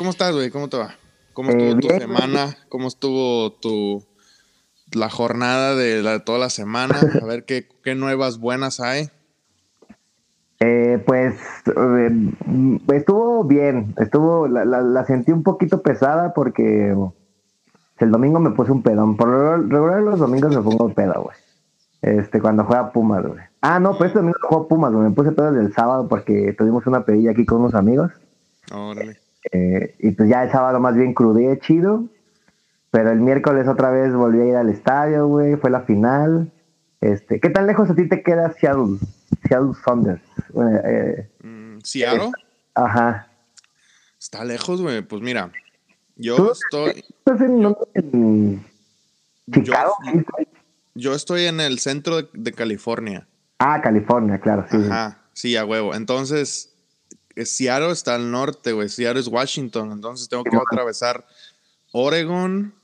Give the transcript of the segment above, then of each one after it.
Pues, ¿cómo estás, güey? ¿Cómo te va? ¿Cómo estuvo Eh, tu bien. semana? ¿Cómo estuvo tu la jornada de la, toda la semana? A ver qué, qué nuevas buenas hay. Eh, pues eh, estuvo bien, estuvo, la, la, la sentí un poquito pesada porque el domingo me puse un pedón. Por lo regular los domingos me pongo pedo, güey. Este, cuando juega Pumas, güey. Ah, no, pero este domingo juego Pumas, güey. Me puse pedo el sábado porque tuvimos una pedilla aquí con unos amigos. Órale. Eh, y pues ya el sábado más bien crudé chido. Pero el miércoles otra vez volví a ir al estadio, güey. Fue la final. Este, ¿Qué tan lejos a ti te queda Seattle? Seattle Saunders. Bueno, eh, Mm, ¿Seattle? ajá. Está lejos, güey. Pues mira, yo ¿Tú? estoy, ¿Estás en, yo, Chicago? yo estoy en el centro de, de California. Ah, California, claro, sí. Ajá, sí, a huevo. Entonces, Seattle está al norte, güey. Seattle es Washington. Entonces tengo que atravesar Oregon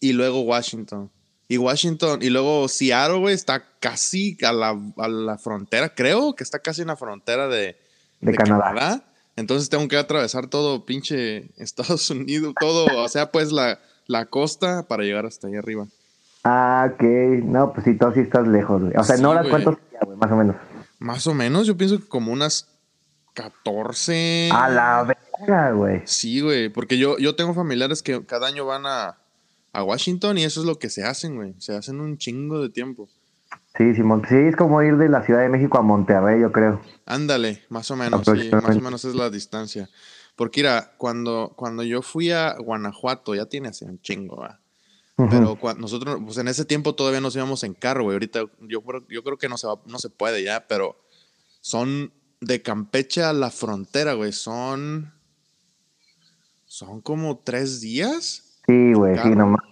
y luego Washington. Y Washington, y luego Seattle, güey, está casi a la, a la frontera, creo que está casi en la frontera de, De Canadá. Entonces tengo que atravesar todo pinche Estados Unidos, todo, o sea, pues la, la costa para llegar hasta ahí arriba. Ah, ok. No, pues sí, tú sí estás lejos, güey. O sea, Sí, ¿no sería, güey? Más o menos. Más o menos, yo pienso que como unas 14. A la verga, güey. Sí, güey, porque yo, yo tengo familiares que cada año van a, a Washington y eso es lo que se hacen, güey. Se hacen un chingo de tiempo. Sí, Simón. Sí, es como ir de la Ciudad de México a Monterrey, yo creo. Ándale, más o menos, sí, más o menos es la distancia. Porque mira, cuando, cuando yo fui a Guanajuato, ya tiene así un chingo. Ujú. Pero cua- nosotros, pues en ese tiempo todavía nos íbamos en carro, güey. Ahorita yo, creo- yo creo que no se, va- no se puede ya, pero son de Campeche a la frontera, güey. Son, son como tres días. Sí, güey, sí, nomás.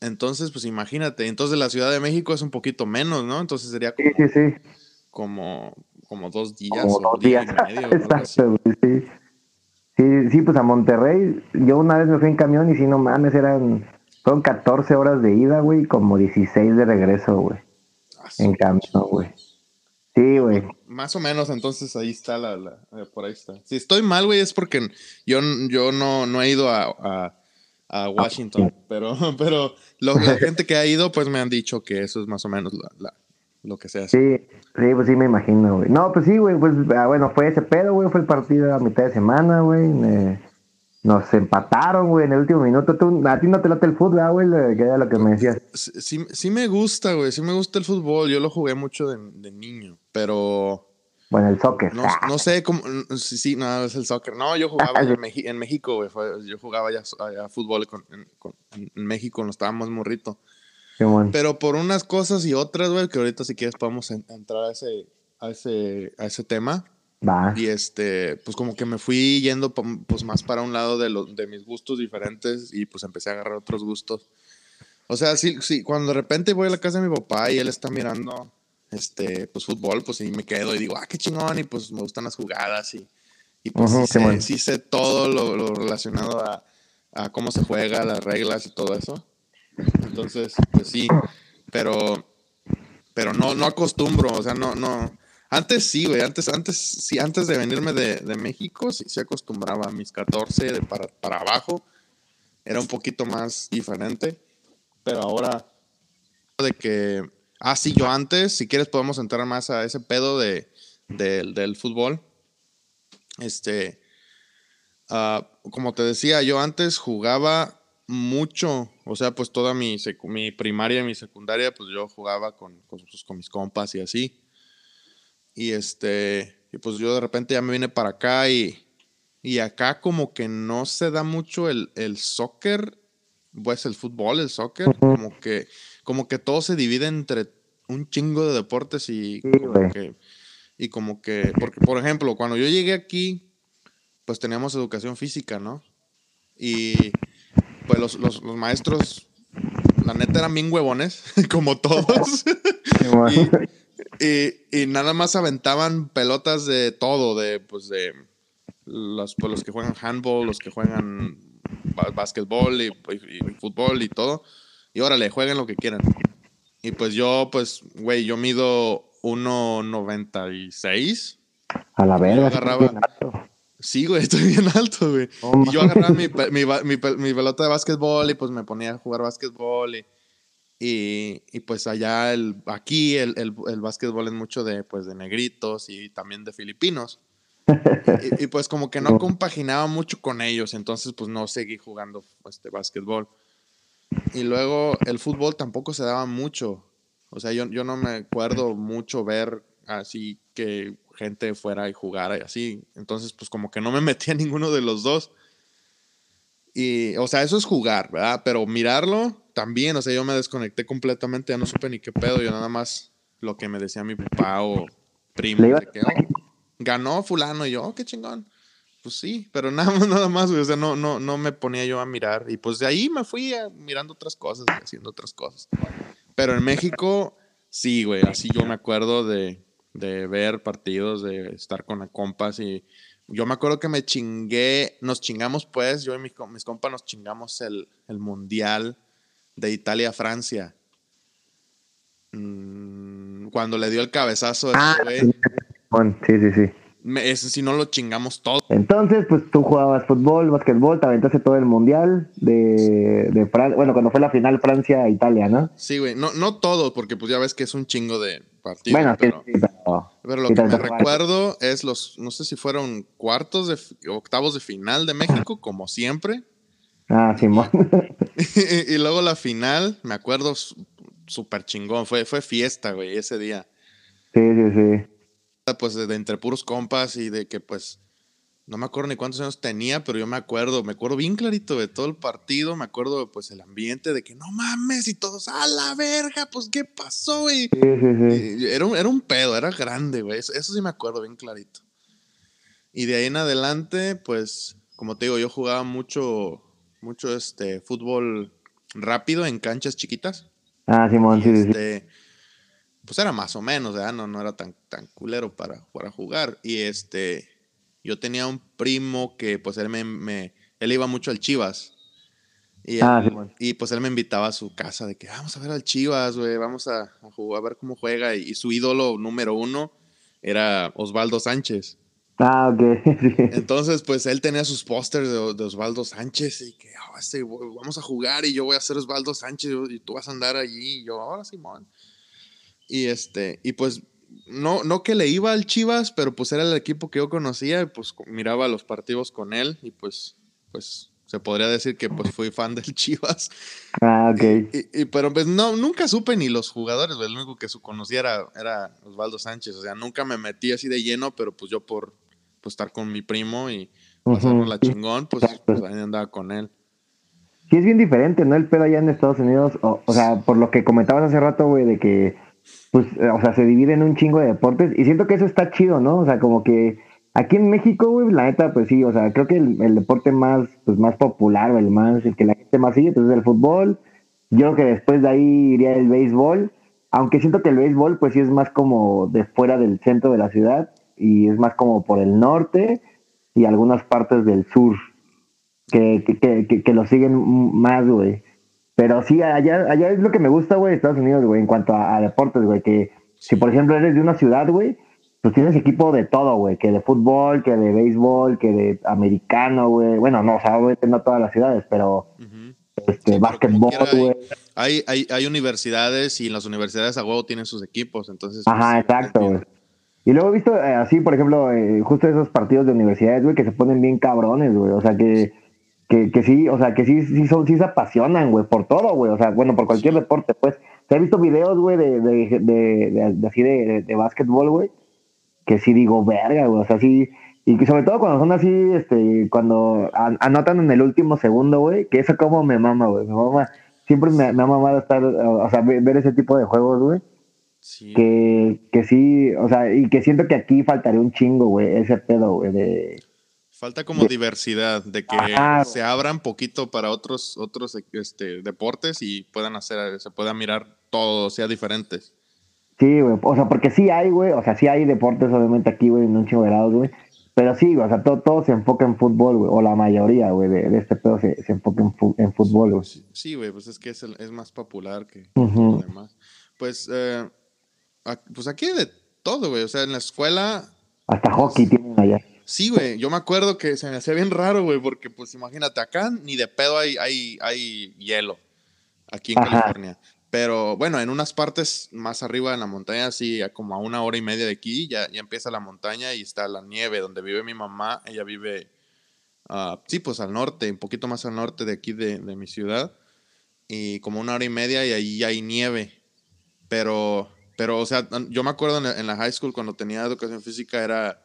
Entonces, pues imagínate. Entonces la Ciudad de México es un poquito menos, ¿no? Entonces sería Sí, como, sí, sí. como, como dos días Como dos día días. y medio. Exacto, güey, sí. Sí, sí, pues a Monterrey, yo una vez me fui en camión y sí, no mames, eran, fueron 14 horas de ida, güey, y como 16 de regreso, güey, Ah, en camión, güey. Sí, güey. Más o menos, entonces ahí está la, la- eh, por ahí está. Si estoy mal, güey, es porque yo, yo no, no he ido a, a- a Washington, pero, pero lo- la gente que ha ido, pues me han dicho que eso es más o menos la- la- lo que se hace. Sí, sí, pues sí me imagino, güey. No, pues sí, güey, pues ah, bueno, fue ese pedo, güey, fue el partido a mitad de semana, güey. Nos empataron, güey, en el último minuto. Tú, a ti no te late el fútbol, ah, güey, que era lo que me decías. Sí, sí, sí me gusta, güey, sí me gusta el fútbol, yo lo jugué mucho de, de niño, pero Bueno, el soccer. no, no sé cómo, sí, sí, no, es el soccer. No, yo jugaba en, Meji- en México, güey, yo jugaba ya, allá fútbol con- en, con- en México cuando estaba más morrito. Simón. Pero por unas cosas y otras, güey, que ahorita si quieres podemos en- entrar a ese, a ese, a ese tema. Va. Y este, pues como que me fui yendo pues más para un lado de, los de mis gustos diferentes y pues empecé a agarrar otros gustos. O sea, sí, sí, cuando de repente voy a la casa de mi papá y él está mirando este, pues fútbol, pues sí me quedo y digo, ah, qué chingón, y pues me gustan las jugadas y, y pues Ujú, sí, sé, sí sé todo lo, lo relacionado a, a cómo se juega, las reglas y todo eso. Entonces, pues sí, pero, pero no, no acostumbro, o sea, no, no. Antes sí, güey, antes, antes, sí, antes de venirme de, de México, sí se acostumbraba a mis 14 de para, para abajo. Era un poquito más diferente, pero ahora de que, ah, sí, yo antes, si quieres podemos entrar más a ese pedo de, del- del fútbol. Este, ah, como te decía, yo antes jugaba mucho, o sea, pues toda mi, mi primaria y mi secundaria, pues yo jugaba con, con, pues, con mis compas y así. Y este, y pues yo de repente ya me vine para acá y, y acá como que no se da mucho el, el soccer, pues el fútbol, el soccer, como que, como que todo se divide entre un chingo de deportes y Sí, como que, y como que, porque por ejemplo, cuando yo llegué aquí, pues teníamos educación física, ¿no? Y pues los, los, los maestros, la neta eran bien huevones, como todos. Y, y nada más aventaban pelotas de todo, de pues de los, pues, los que juegan handball, los que juegan básquetbol y, y- y fútbol y todo. Y órale, jueguen lo que quieran. Y pues yo, pues, güey, yo mido 1.96. A la verga. sí, agarraba- bien alto. Sí, güey, estoy bien alto, güey. No y yo agarraba mi, mi, mi, mi pelota de básquetbol y pues me ponía a jugar básquetbol y, y, y, pues allá, el, aquí el, el, el básquetbol es mucho de, pues, de negritos y también de filipinos. Y, y, pues como que no No. compaginaba mucho con ellos, entonces pues no seguí jugando este básquetbol. Y luego el fútbol tampoco se daba mucho. O sea, yo, yo no me acuerdo mucho ver así que gente fuera y jugara y así. Entonces, pues como que no me metí a ninguno de los dos. Y, o sea, eso es jugar, ¿verdad? Pero mirarlo también, o sea, yo me desconecté completamente, ya no supe ni qué pedo, yo nada más lo que me decía mi papá o primo, de que, "Oh, ganó fulano, y yo, oh, qué chingón. Pues sí, pero nada más, nada más, güey, o sea, no, no, no me ponía yo a mirar. Y pues de ahí me fui a- mirando otras cosas, haciendo otras cosas. Pero en México, sí, güey, así yo me acuerdo de, de ver partidos, de estar con las compas y yo me acuerdo que me chingué, nos chingamos pues, yo y mis, mis compas nos chingamos el, el Mundial de Italia-Francia. Mm, cuando le dio el cabezazo Ah, ese sí, sí, sí. Ese sí no lo chingamos todo. Entonces, pues tú jugabas fútbol, básquetbol, te aventaste todo el mundial de, de Francia. Bueno, cuando fue la final Francia-Italia, ¿no? Sí, güey, no, no todo, porque pues ya ves que es un chingo de partidos. bueno, pero, sí, pero- pero lo sí, que me recuerdo es los, no sé si fueron cuartos de, octavos de final de México, como siempre. Ah, Simón. y, y luego la final, me acuerdo súper chingón, fue, fue fiesta, güey, ese día. sí, sí, sí. Pues de, de entre puros compas y de que pues, no me acuerdo ni cuántos años tenía, pero yo me acuerdo, me acuerdo bien clarito de todo el partido, me acuerdo pues el ambiente de que no mames y todos, a la verga, pues qué pasó, güey. Sí, sí, sí. Era un, era un pedo, era grande, güey. Eso, eso sí me acuerdo bien clarito. Y de ahí en adelante, pues, como te digo, yo jugaba mucho, mucho este fútbol rápido en canchas chiquitas. Ah, Simón, Y sí, sí, sí. Pues era más o menos, ¿verdad? No, no era tan, tan culero para, para jugar. Y este, yo tenía un primo que, pues, él me, me- él iba mucho al Chivas. Y, Ah, él- y pues él me invitaba a su casa de que vamos a ver al Chivas, güey, vamos a, a jugar, a ver cómo juega. Y, y su ídolo número uno era Osvaldo Sánchez. Ah, ok. Entonces, pues él tenía sus pósters de, de Osvaldo Sánchez y que "Ah, este, vamos a jugar y yo voy a ser Osvaldo Sánchez y tú vas a andar allí. Y yo, ahora Simón. Y este, y pues no, no que le iba al Chivas, pero pues era el equipo que yo conocía y pues miraba los partidos con él y pues, pues se podría decir que pues fui fan del Chivas. Ah, ok. Y, y- pero pues no, nunca supe ni los jugadores, güey. El único que su conocía era, era Osvaldo Sánchez. O sea, nunca me metí así de lleno, pero pues yo por pues, estar con mi primo y pasarnos la sí. chingón, pues, pues ahí andaba con él. Sí, es bien diferente, ¿no? El pedo allá en Estados Unidos, o, o sea, por lo que comentabas hace rato, güey, de que, pues, eh, o sea, se divide en un chingo de deportes, y siento que eso está chido, ¿no? O sea, como que aquí en México, güey, la neta, pues sí, o sea, creo que el, deporte más, pues, más popular, o el más, el que la gente más sigue, pues es el fútbol. Yo creo que después de ahí iría el béisbol, aunque siento que el béisbol, pues sí es más como de fuera del centro de la ciudad, y es más como por el norte y algunas partes del sur que, que, que- que lo siguen más, güey. Pero sí, allá, allá es lo que me gusta, güey, Estados Unidos, güey, en cuanto a, a deportes, güey, que si por ejemplo eres de una ciudad, güey, pues tienes equipo de todo, güey, que de fútbol, que de béisbol, que de americano, güey. Bueno, no, o sea, obviamente no todas las ciudades, pero este, como básquetbol, güey. Hay, hay, hay universidades y las universidades a huevo tienen sus equipos, entonces... Ajá, pues, exacto, entiendo. güey. Y luego he visto eh, así, por ejemplo, eh, justo esos partidos de universidades, güey, que se ponen bien cabrones, güey. O sea, que, que, que sí, o sea, que sí, sí, son, sí se apasionan, güey, por todo, güey. O sea, bueno, por cualquier deporte, pues. Se he visto videos, güey, de, de, de, de- de así de, de, básquetbol, güey, que sí digo, verga, güey. O sea, sí. Y que sobre todo cuando son así, este, cuando an- anotan en el último segundo, güey, que eso como me mama, güey. Me mama. Siempre me, me ha mamado estar, o sea, ver ver ese tipo de juegos, güey Sí. que, que sí, o sea, y que siento que aquí faltaría un chingo, güey, ese pedo, güey, de... Falta como diversidad, de que Ajá. se abran poquito para otros, otros este, deportes y puedan hacer, se pueda mirar todo, sea diferentes. Sí, güey, o sea, porque sí hay, güey, o sea, sí hay deportes, obviamente, aquí, güey, en un chingo de lados, güey, pero sí, güey, o sea, todo, todo se enfoca en fútbol, güey, o la mayoría, güey, de, de este pedo se, se enfoca en, fu- en fútbol, güey. Sí, güey, pues es que es, el- es más popular que lo demás. Pues, eh, pues aquí hay de todo, güey. O sea, en la escuela, Hasta hockey tienen allá. Sí, güey, yo me acuerdo que se me hacía bien raro, güey, porque pues imagínate, acá ni de pedo hay, hay, hay hielo, aquí en California. Pero bueno, en unas partes más arriba en la montaña, sí, como a una hora y media de aquí, ya, ya empieza la montaña y está la nieve, donde vive mi mamá, ella vive, ah, sí, pues al norte, un poquito más al norte de aquí de, de mi ciudad, y como una hora y media y ahí hay nieve. Pero pero, o sea, yo me acuerdo en la, high school cuando tenía educación física era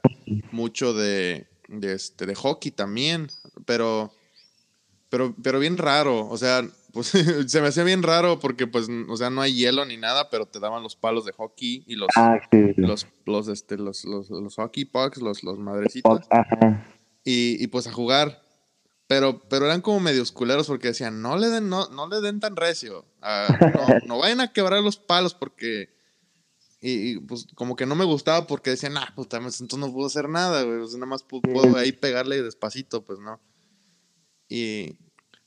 mucho de, de, este, de hockey también, pero, pero, pero bien raro, o sea, pues se me hacía bien raro porque, pues, o sea, no hay hielo ni nada, pero te daban los palos de hockey y los, ah, los, los, este, los, los, los, hockey pucks, los, los madrecitos. Y, y pues a jugar. Pero, pero eran como medios culeros porque decían, no le den, no, no le den tan recio. Ah, no, no vayan a quebrar los palos porque y, pues como que no me gustaba porque decían, ah, pues entonces no puedo hacer nada, güey. nada más puedo, ahí pegarle despacito, pues no. Y,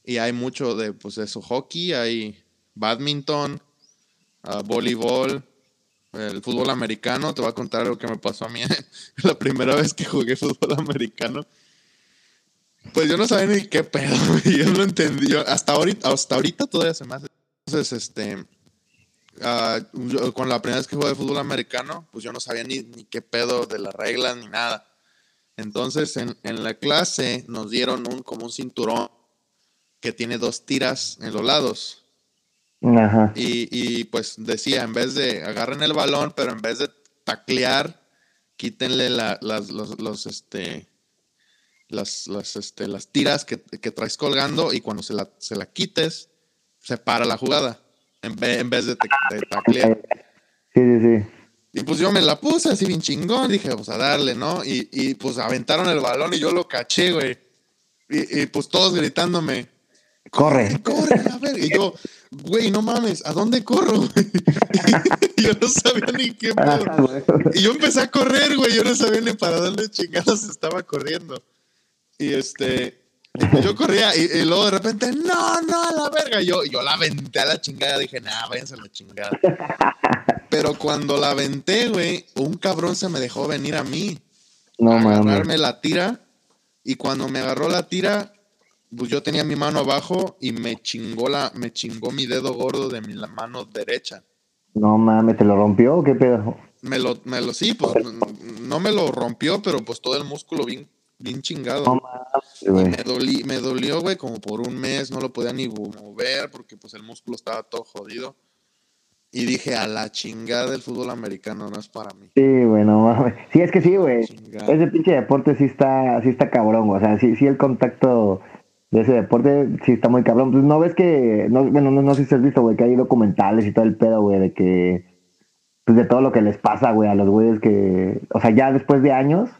y, hay mucho de, pues eso, hockey, hay badminton, uh, voleibol, el fútbol americano. Te voy a contar lo que me pasó a mí la primera vez que jugué fútbol americano. Pues yo no sabía ni qué pedo. Yo no entendí. hasta ahorita, hasta ahorita todavía se me hace. Entonces, este uh, con la primera vez que jugué fútbol americano, pues yo no sabía ni, ni qué pedo de las reglas ni nada. Entonces en, en, la clase nos dieron un como un cinturón que tiene dos tiras en los lados. Ajá. Y, y, pues decía, en vez de agarren el balón, pero en vez de taclear, quítenle la, las, los, los, este, las, las, este, las tiras que, que, traes colgando y cuando se la, se la quites, se para la jugada en vez, de, taclear. Sí, sí, sí. Y pues yo me la puse así bien chingón, dije, pues a darle, ¿no? Y, y pues aventaron el balón y yo lo caché, güey. Y, y pues todos gritándome. Corre. Corre, a ver. Y yo, güey, no mames, ¿a dónde corro, y yo no sabía ni qué Y yo empecé a correr, güey, yo no sabía ni para dónde chingados estaba corriendo. Y este, yo corría y, luego de repente, no, no, a la verga. Yo, yo la aventé a la chingada. Dije, nah, váyanse a la chingada. Pero cuando la aventé, güey, un cabrón se me dejó venir a mí. No, a agarrarme la tira. Y cuando me agarró la tira, pues yo tenía mi mano abajo y me chingó la, me chingó mi dedo gordo de mi la mano derecha. No mames, ¿te lo rompió o qué pedo? Me lo, me lo, sí, pues no me lo rompió, pero pues todo el músculo bien bien chingado. me, dolió, güey, como por un mes, no lo podía ni mover porque pues el músculo estaba todo jodido. Y dije, a la chingada del fútbol americano, no es para mí. Sí, bueno, mames. Sí, es que sí, güey. Ese pinche deporte sí está, sí está cabrón, o sea, sí, sí el contacto de ese deporte sí está muy cabrón. Pues no ves que, no, bueno, no, no sé si has visto, güey, que hay documentales y todo el pedo, güey, de que, pues de todo lo que les pasa, güey, a los güeyes que, o sea, ya después de años,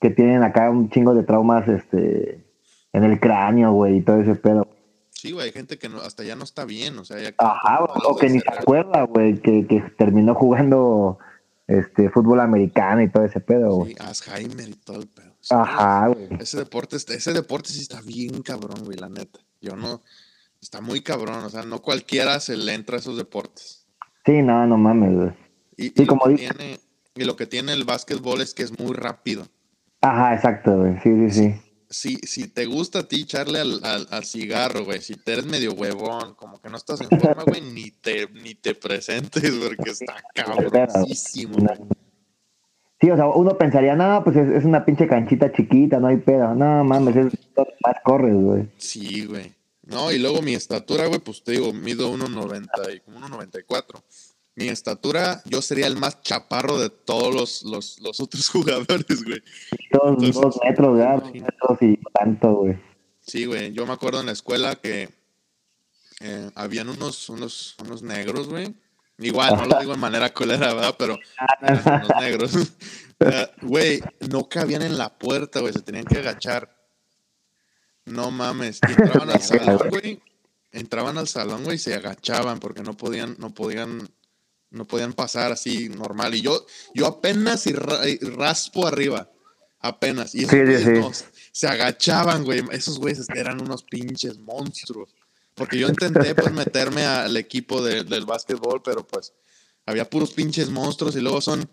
que tienen acá un chingo de traumas este en el cráneo, güey, y todo ese pedo. Sí, güey, hay gente que hasta ya no está bien, o sea, ya Ajá, o, que ni se acuerda, güey, que, que, terminó jugando este fútbol americano y todo ese pedo, güey. Sí, Alzheimer y todo el pedo. Ajá, güey. Ese deporte, ese deporte sí está bien cabrón, güey, la neta. Yo no, está muy cabrón, o sea, no cualquiera se le entra a esos deportes. Sí, no, no mames, güey. Y, sí, como dice. y lo que tiene el básquetbol es que es muy rápido. Ajá, exacto, güey. Sí, sí, sí. Si, si te gusta a ti echarle al, al, cigarro, güey, si te eres medio huevón, como que no estás en forma, güey, ni te, ni te presentes porque está cabronísimo. Sí, o sea, uno pensaría, no, pues es, una pinche canchita chiquita, no hay pedo. No, mames, es más corres, güey. Sí, güey. No, y luego mi estatura, güey, pues te digo, mido 1.90 y como 1.94 mi estatura, yo sería el más chaparro de todos los, los, los otros jugadores, güey. Dos metros, ya, dos metros y tanto, güey. Sí, güey. Yo me acuerdo en la escuela que eh, habían unos, unos, unos negros, güey. Igual, no lo digo de manera colera, ¿verdad? Pero unos negros. Eh, güey, no cabían en la puerta, güey. Se tenían que agachar. No mames. entraban al salón, güey. Entraban al salón, güey, y se agachaban porque no podían, no podían no podían pasar así normal. Y yo, yo apenas y, raspo arriba. Apenas. Y esos se agachaban, güey. Esos güeyes eran unos pinches monstruos. Porque yo intenté pues meterme al equipo del básquetbol, pero pues había puros pinches monstruos y luego son,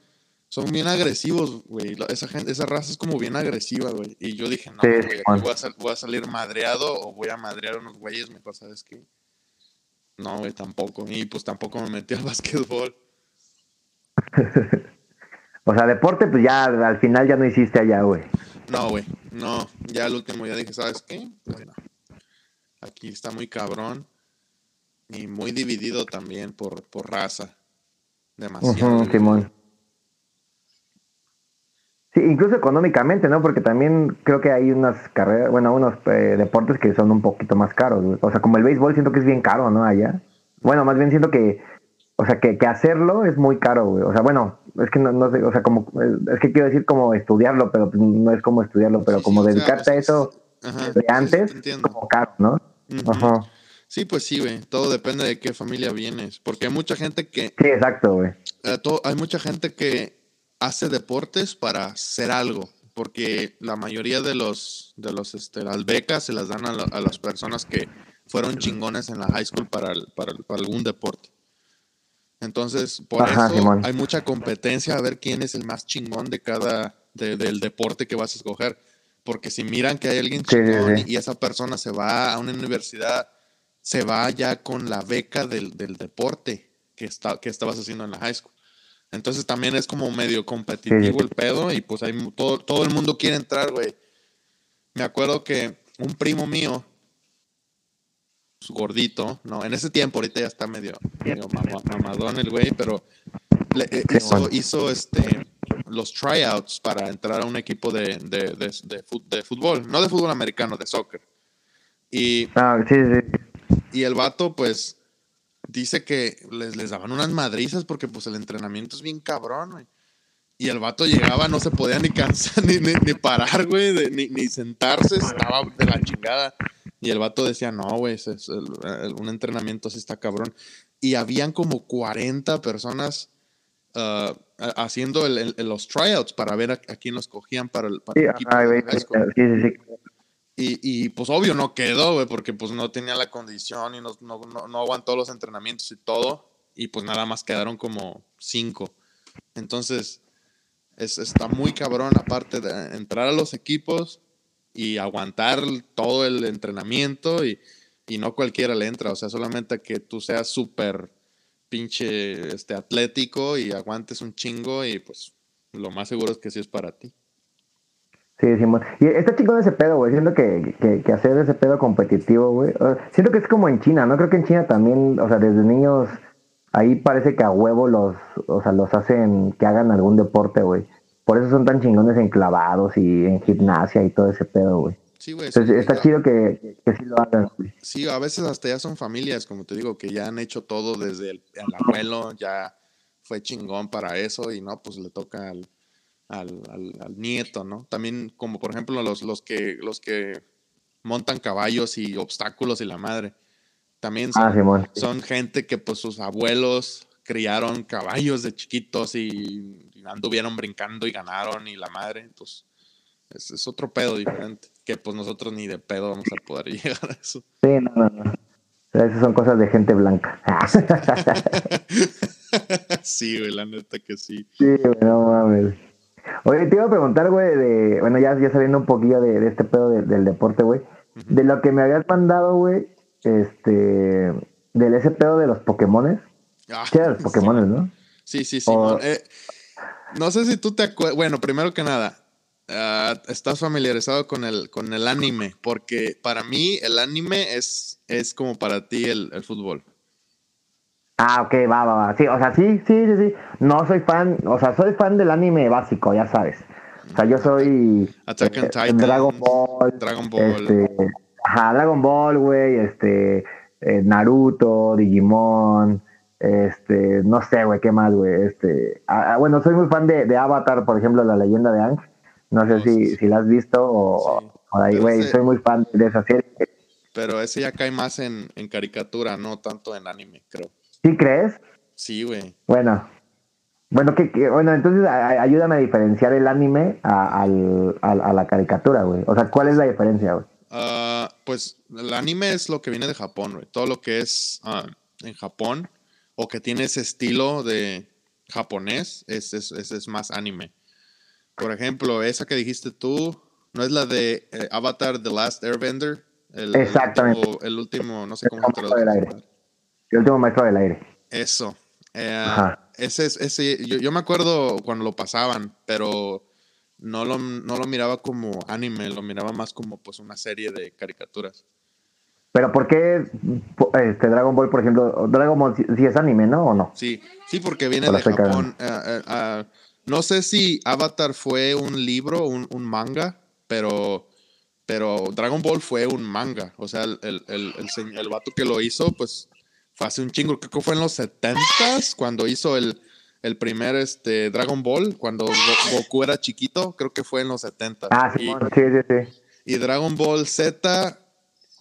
son bien agresivos, güey. Esa gente, esa raza es como bien agresiva, güey. Y yo dije, no, Sí, güey, voy a, sal- voy a salir madreado o voy a madrear a unos güeyes, mejor, ¿sabes qué? No, güey, tampoco. Y pues tampoco me metí al básquetbol. O sea, deporte, pues ya al final ya no hiciste allá, güey. No, güey, no. Ya el último ya dije, ¿sabes qué? Pues no. Aquí está muy cabrón y muy dividido también por, por raza. Demasiado. Simón. Sí, incluso económicamente, ¿no? Porque también creo que hay unas carreras, bueno, unos eh, deportes que son un poquito más caros. O sea, como el béisbol siento que es bien caro, ¿no? Allá. Bueno, más bien siento que, o sea, que, que hacerlo es muy caro, güey. O sea, bueno, es que no, no sé, o sea, como, es que quiero decir como estudiarlo, pero pues no es como estudiarlo, pero como sí, dedicarte a eso Ajá, de antes, es como caro, ¿no? Ajá. Sí, pues sí, güey. Todo depende de qué familia vienes. Porque hay mucha gente que, Sí, exacto, güey. eh, hay mucha gente que hace deportes para hacer algo. Porque la mayoría de los, de los, este, las becas se las dan a, la- a las personas que fueron chingones en la high school para, el- para, el- para algún deporte. Entonces, por Ajá, eso Simón. hay mucha competencia a ver quién es el más chingón de cada, de- del deporte que vas a escoger. Porque si miran que hay alguien Sí, sí, chingón sí. y esa persona se va a una universidad, se va ya con la beca del, del deporte que, está, que estabas haciendo en la high school. Entonces también es como medio competitivo Sí. el pedo y pues hay todo, todo el mundo quiere entrar, güey. Me acuerdo que un primo mío, su gordito, no, en ese tiempo ahorita ya está medio, medio mama- mamadón el güey, pero le- eh, hizo, hizo este los tryouts para entrar a un equipo de, de, de, fútbol, no de fútbol americano, de soccer. Y Ah, sí, sí. y el vato, pues, dice que les, les daban unas madrizas porque, pues, el entrenamiento es bien cabrón, güey. Y el vato llegaba, no se podía ni cansar, ni, ni, ni parar, güey, de- ni, ni sentarse, estaba de la chingada. Y el vato decía, no, güey, es el- el- un entrenamiento así está cabrón. Y habían como 40 personas ha- haciendo el- los tryouts para ver a, a quién los cogían para el, para Sí, el equipo ajá, de güey. high school. Sí, sí, sí. Y, y, pues obvio no quedó, güey, porque pues no tenía la condición y no, no, no, aguantó los entrenamientos y todo. Y pues nada más quedaron como cinco. Entonces, es, está muy cabrón aparte de entrar a los equipos y aguantar todo el entrenamiento y, y no cualquiera le entra. O sea, solamente que tú seas súper pinche este, atlético y aguantes un chingo y pues lo más seguro es que sí es para ti. Sí, Simón. Y está chingón ese pedo, güey. Siento que, que, que hacer ese pedo competitivo, güey. Siento que es como en China, ¿no? Creo que en China también, o sea, desde niños, ahí parece que a huevo los, o sea, los hacen que hagan algún deporte, güey. Por eso son tan chingones en clavados y en gimnasia y todo ese pedo, güey. Sí, güey. Entonces está chido que, que sí lo hagan, güey. Sí, a veces hasta ya son familias, como te digo, que ya han hecho todo desde el, el abuelo, ya fue chingón para eso y no, pues le toca al, al, al- al nieto, ¿no? También como por ejemplo los, los, que, los que montan caballos y obstáculos y la madre, también son, Ah, Simón. son gente que pues sus abuelos criaron caballos de chiquitos y, y anduvieron brincando y ganaron y la madre, pues es, es otro pedo diferente, que pues nosotros ni de pedo vamos a poder llegar a eso. Sí, no, no, no. Esas son cosas de gente blanca. sí, güey, la neta que sí. Sí, güey, no mames. Oye, te iba a preguntar, güey, de, bueno, ya, ya saliendo un poquillo de, de este pedo de- del deporte, güey, de lo que me habías mandado, güey, este, del ese pedo de los Pokémones. Ah, Sí, de los Pokémones, ¿no? Sí, sí, O- Simón. Eh, no sé si tú te acuerdas. Bueno, primero que nada, ah, estás familiarizado con el, con el anime, porque para mí el anime es, es como para ti el, el fútbol. Ah, ok, va, va, va. Sí, o sea, sí, sí, sí, sí. No soy fan, o sea, soy fan del anime básico, ya sabes. O sea, yo soy Attack on eh, Titan, Dragon Ball, Dragon Ball. este, ajá, Dragon Ball, güey, este, eh, Naruto, Digimon, este, no sé, güey, qué más, güey, este, ah, ah, bueno, soy muy fan de, de Avatar, por ejemplo, la leyenda de Aang. No sé Oh, si, sí, si la has visto o, Sí. o ahí, güey, ese- soy muy fan de esa serie. Pero ese ya cae más en, en caricatura, no tanto en anime, creo. ¿Sí crees? Sí, güey. Bueno, bueno, que, que- bueno, entonces a- ayúdame a diferenciar el anime a, al- a- a la caricatura, güey. O sea, ¿cuál es la diferencia, güey? Ah, pues el anime es lo que viene de Japón, güey. Todo lo que es ah, en Japón o que tiene ese estilo de japonés, ese es, es más anime. Por ejemplo, esa que dijiste tú, ¿no es la de eh, Avatar The Last Airbender? El, Exactamente. El último, el último, no sé cómo se maestro El último maestro del aire. Eso. Eh, Ajá. ese es, ese, yo, yo me acuerdo cuando lo pasaban, pero no lo, no lo miraba como anime, lo miraba más como pues una serie de caricaturas. Pero ¿por qué este Dragon Ball, por ejemplo, Dragon Ball sí es anime, ¿no? ¿O no? Sí, sí, porque viene Ahora de Japón. Eh, eh, ah, no sé si Avatar fue un libro, un, un manga, pero, pero Dragon Ball fue un manga. O sea, el, el, el, el, el vato que lo hizo, pues fue hace un chingo. Creo que fue en los 70s cuando hizo el, el primer este, Dragon Ball, cuando Go- Goku era chiquito. Creo que fue en los 70 Ah, y, Simón, sí, sí, sí. y Dragon Ball Z,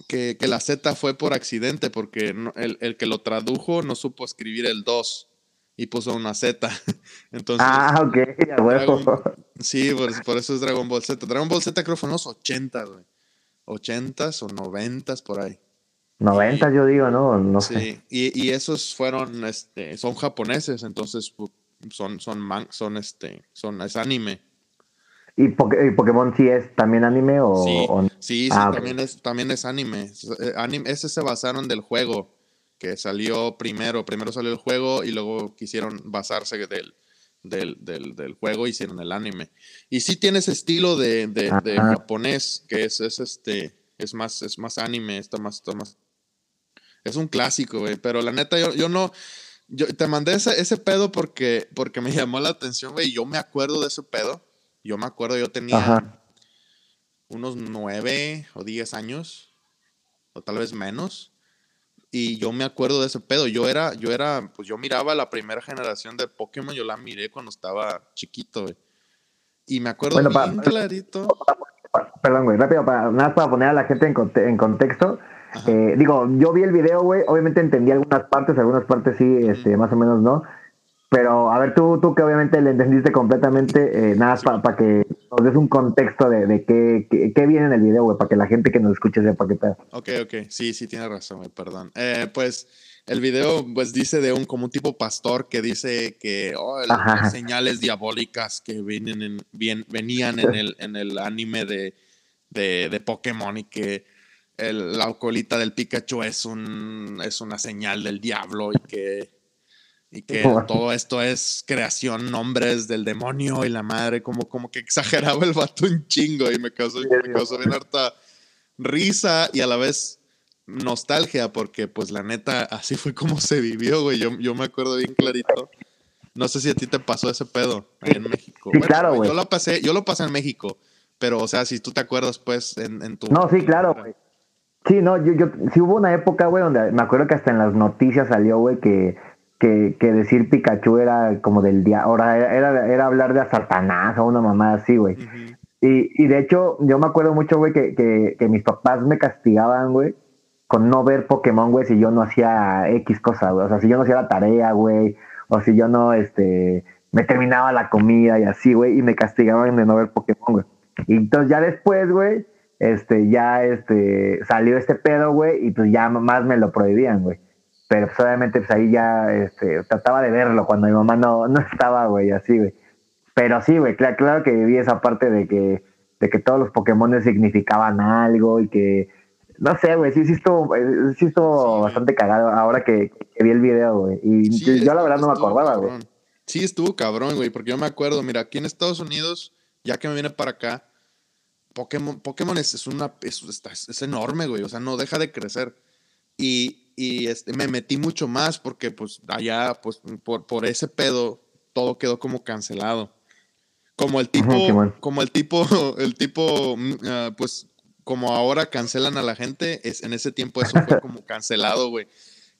que, que la Z fue por accidente, porque no- el, el que lo tradujo no supo escribir el 2 y puso una Z. Entonces, Ah, ok, a huevo. Dragon- sí, por, por eso es Dragon Ball Z. Dragon Ball Z creo que fue en los 80, güey. 80s o 90s por ahí. 90 yo digo, ¿no? No sé. Sí, y, y esos fueron, este, son japoneses, entonces son, son, man- son, este, son, es anime. ¿Y, Poké- y Pokémon sí es también anime o, Sí, o sí, sí, Ah, también, es, también es anime. Eh, anime. Ese se basaron del juego que salió primero. Primero salió el juego y luego quisieron basarse del, del, del, del juego y hicieron el anime. Y sí tiene ese estilo de, de, de japonés, que es, es este, es más, es más anime, está más, está más. Es un clásico, güey. Pero la neta, yo, yo no. Yo te mandé ese, ese pedo porque, porque me llamó la atención, güey. Yo me acuerdo de ese pedo. Yo me acuerdo, yo tenía Ajá. unos nueve o diez años, o tal vez menos. Y yo me acuerdo de ese pedo. Yo era, yo era, pues yo miraba la primera generación de Pokémon, yo la miré cuando estaba chiquito, güey. Y me acuerdo Bueno, pa- bien clarito. Perdón, güey, rápido, para, nada más para poner a la gente en, conte- en contexto. Eh, digo, yo vi el video, güey, obviamente entendí algunas partes, algunas partes sí, este, más o menos no. Pero, a ver, tú, tú que obviamente le entendiste completamente, eh, nada para que nos des un contexto de, de qué, qué, qué viene en el video, güey, para que la gente que nos escuche sepa qué tal. Ok, ok. Sí, sí, tiene razón, güey, perdón. Eh, pues el video pues dice de un como un tipo pastor que dice que oh, las señales diabólicas que vienen en, bien, venían en el, en el anime de, de, de Pokémon y que el- la colita del Pikachu es un es una señal del diablo y que y que todo esto es creación, nombres del demonio y la madre, como, como que exageraba el vato un chingo y me causó, me causó bien harta risa y a la vez nostalgia, porque pues la neta, así fue como se vivió, güey. Yo, yo me acuerdo bien clarito. No sé si a ti te pasó ese pedo ahí en México. Sí, claro, güey. Yo lo pasé, yo lo pasé en México, pero o sea, si tú te acuerdas, pues, en, en tu. No, sí, claro, güey. Sí, no, yo, yo, sí hubo una época, güey, donde me acuerdo que hasta en las noticias salió, güey, que, que, que decir Pikachu era como del día, ahora era, era, era hablar de a Satanás o una mamá así, güey. Y, y de hecho, yo me acuerdo mucho, güey, que, que, que mis papás me castigaban, güey, con no ver Pokémon, güey, si yo no hacía X cosa, güey. O sea, si yo no hacía la tarea, güey, o si yo no, este, me terminaba la comida y así, güey, y me castigaban de no ver Pokémon, güey. Y entonces ya después, güey, este, ya, este, salió este pedo, güey, y pues ya más me lo prohibían, güey. Pero pues obviamente, pues ahí ya, este, trataba de verlo cuando mi mamá no, no estaba, güey, así, güey. Pero sí, güey, claro, claro que viví esa parte de que, de que todos los Pokémon significaban algo y que, no sé, güey, sí, sí estuvo, eh, sí estuvo Sí, bastante cagado ahora que, que vi el video, güey. Y Sí, yo, la verdad no me acordaba, güey. Sí, estuvo cabrón, güey, porque yo me acuerdo, mira, aquí en Estados Unidos, ya que me vine para acá, Pokémon, Pokémon es, es una, es, es enorme, güey, o sea, no deja de crecer. Y, y este, me metí mucho más porque, pues, allá, pues, por, por ese pedo, todo quedó como cancelado. Como el tipo, como el tipo, el tipo, mm, ah, pues, como ahora cancelan a la gente, es, en ese tiempo eso fue como cancelado, güey.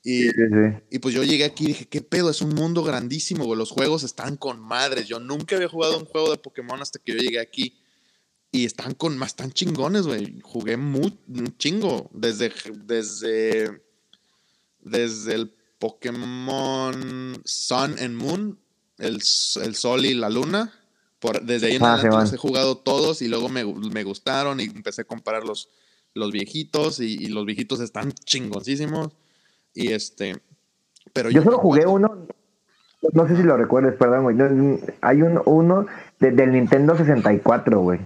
Y, Sí, sí, sí. y pues yo llegué aquí y dije, ¿qué pedo? Es un mundo grandísimo, güey. Los juegos están con madres. Yo nunca había jugado un juego de Pokémon hasta que yo llegué aquí. Y están con más, están chingones, güey. Jugué muy, un chingo. Desde, desde, desde el Pokémon Sun and Moon, el, el Sol y la Luna. Por, desde ahí en Ah, adelante los he jugado todos y luego me, me gustaron y empecé a comparar los, los viejitos y, y los viejitos están chingoncísimos. Y este, pero Yo solo me jugué uno, no sé si lo recuerdes, perdón, güey. hay un, uno de- del Nintendo 64, güey.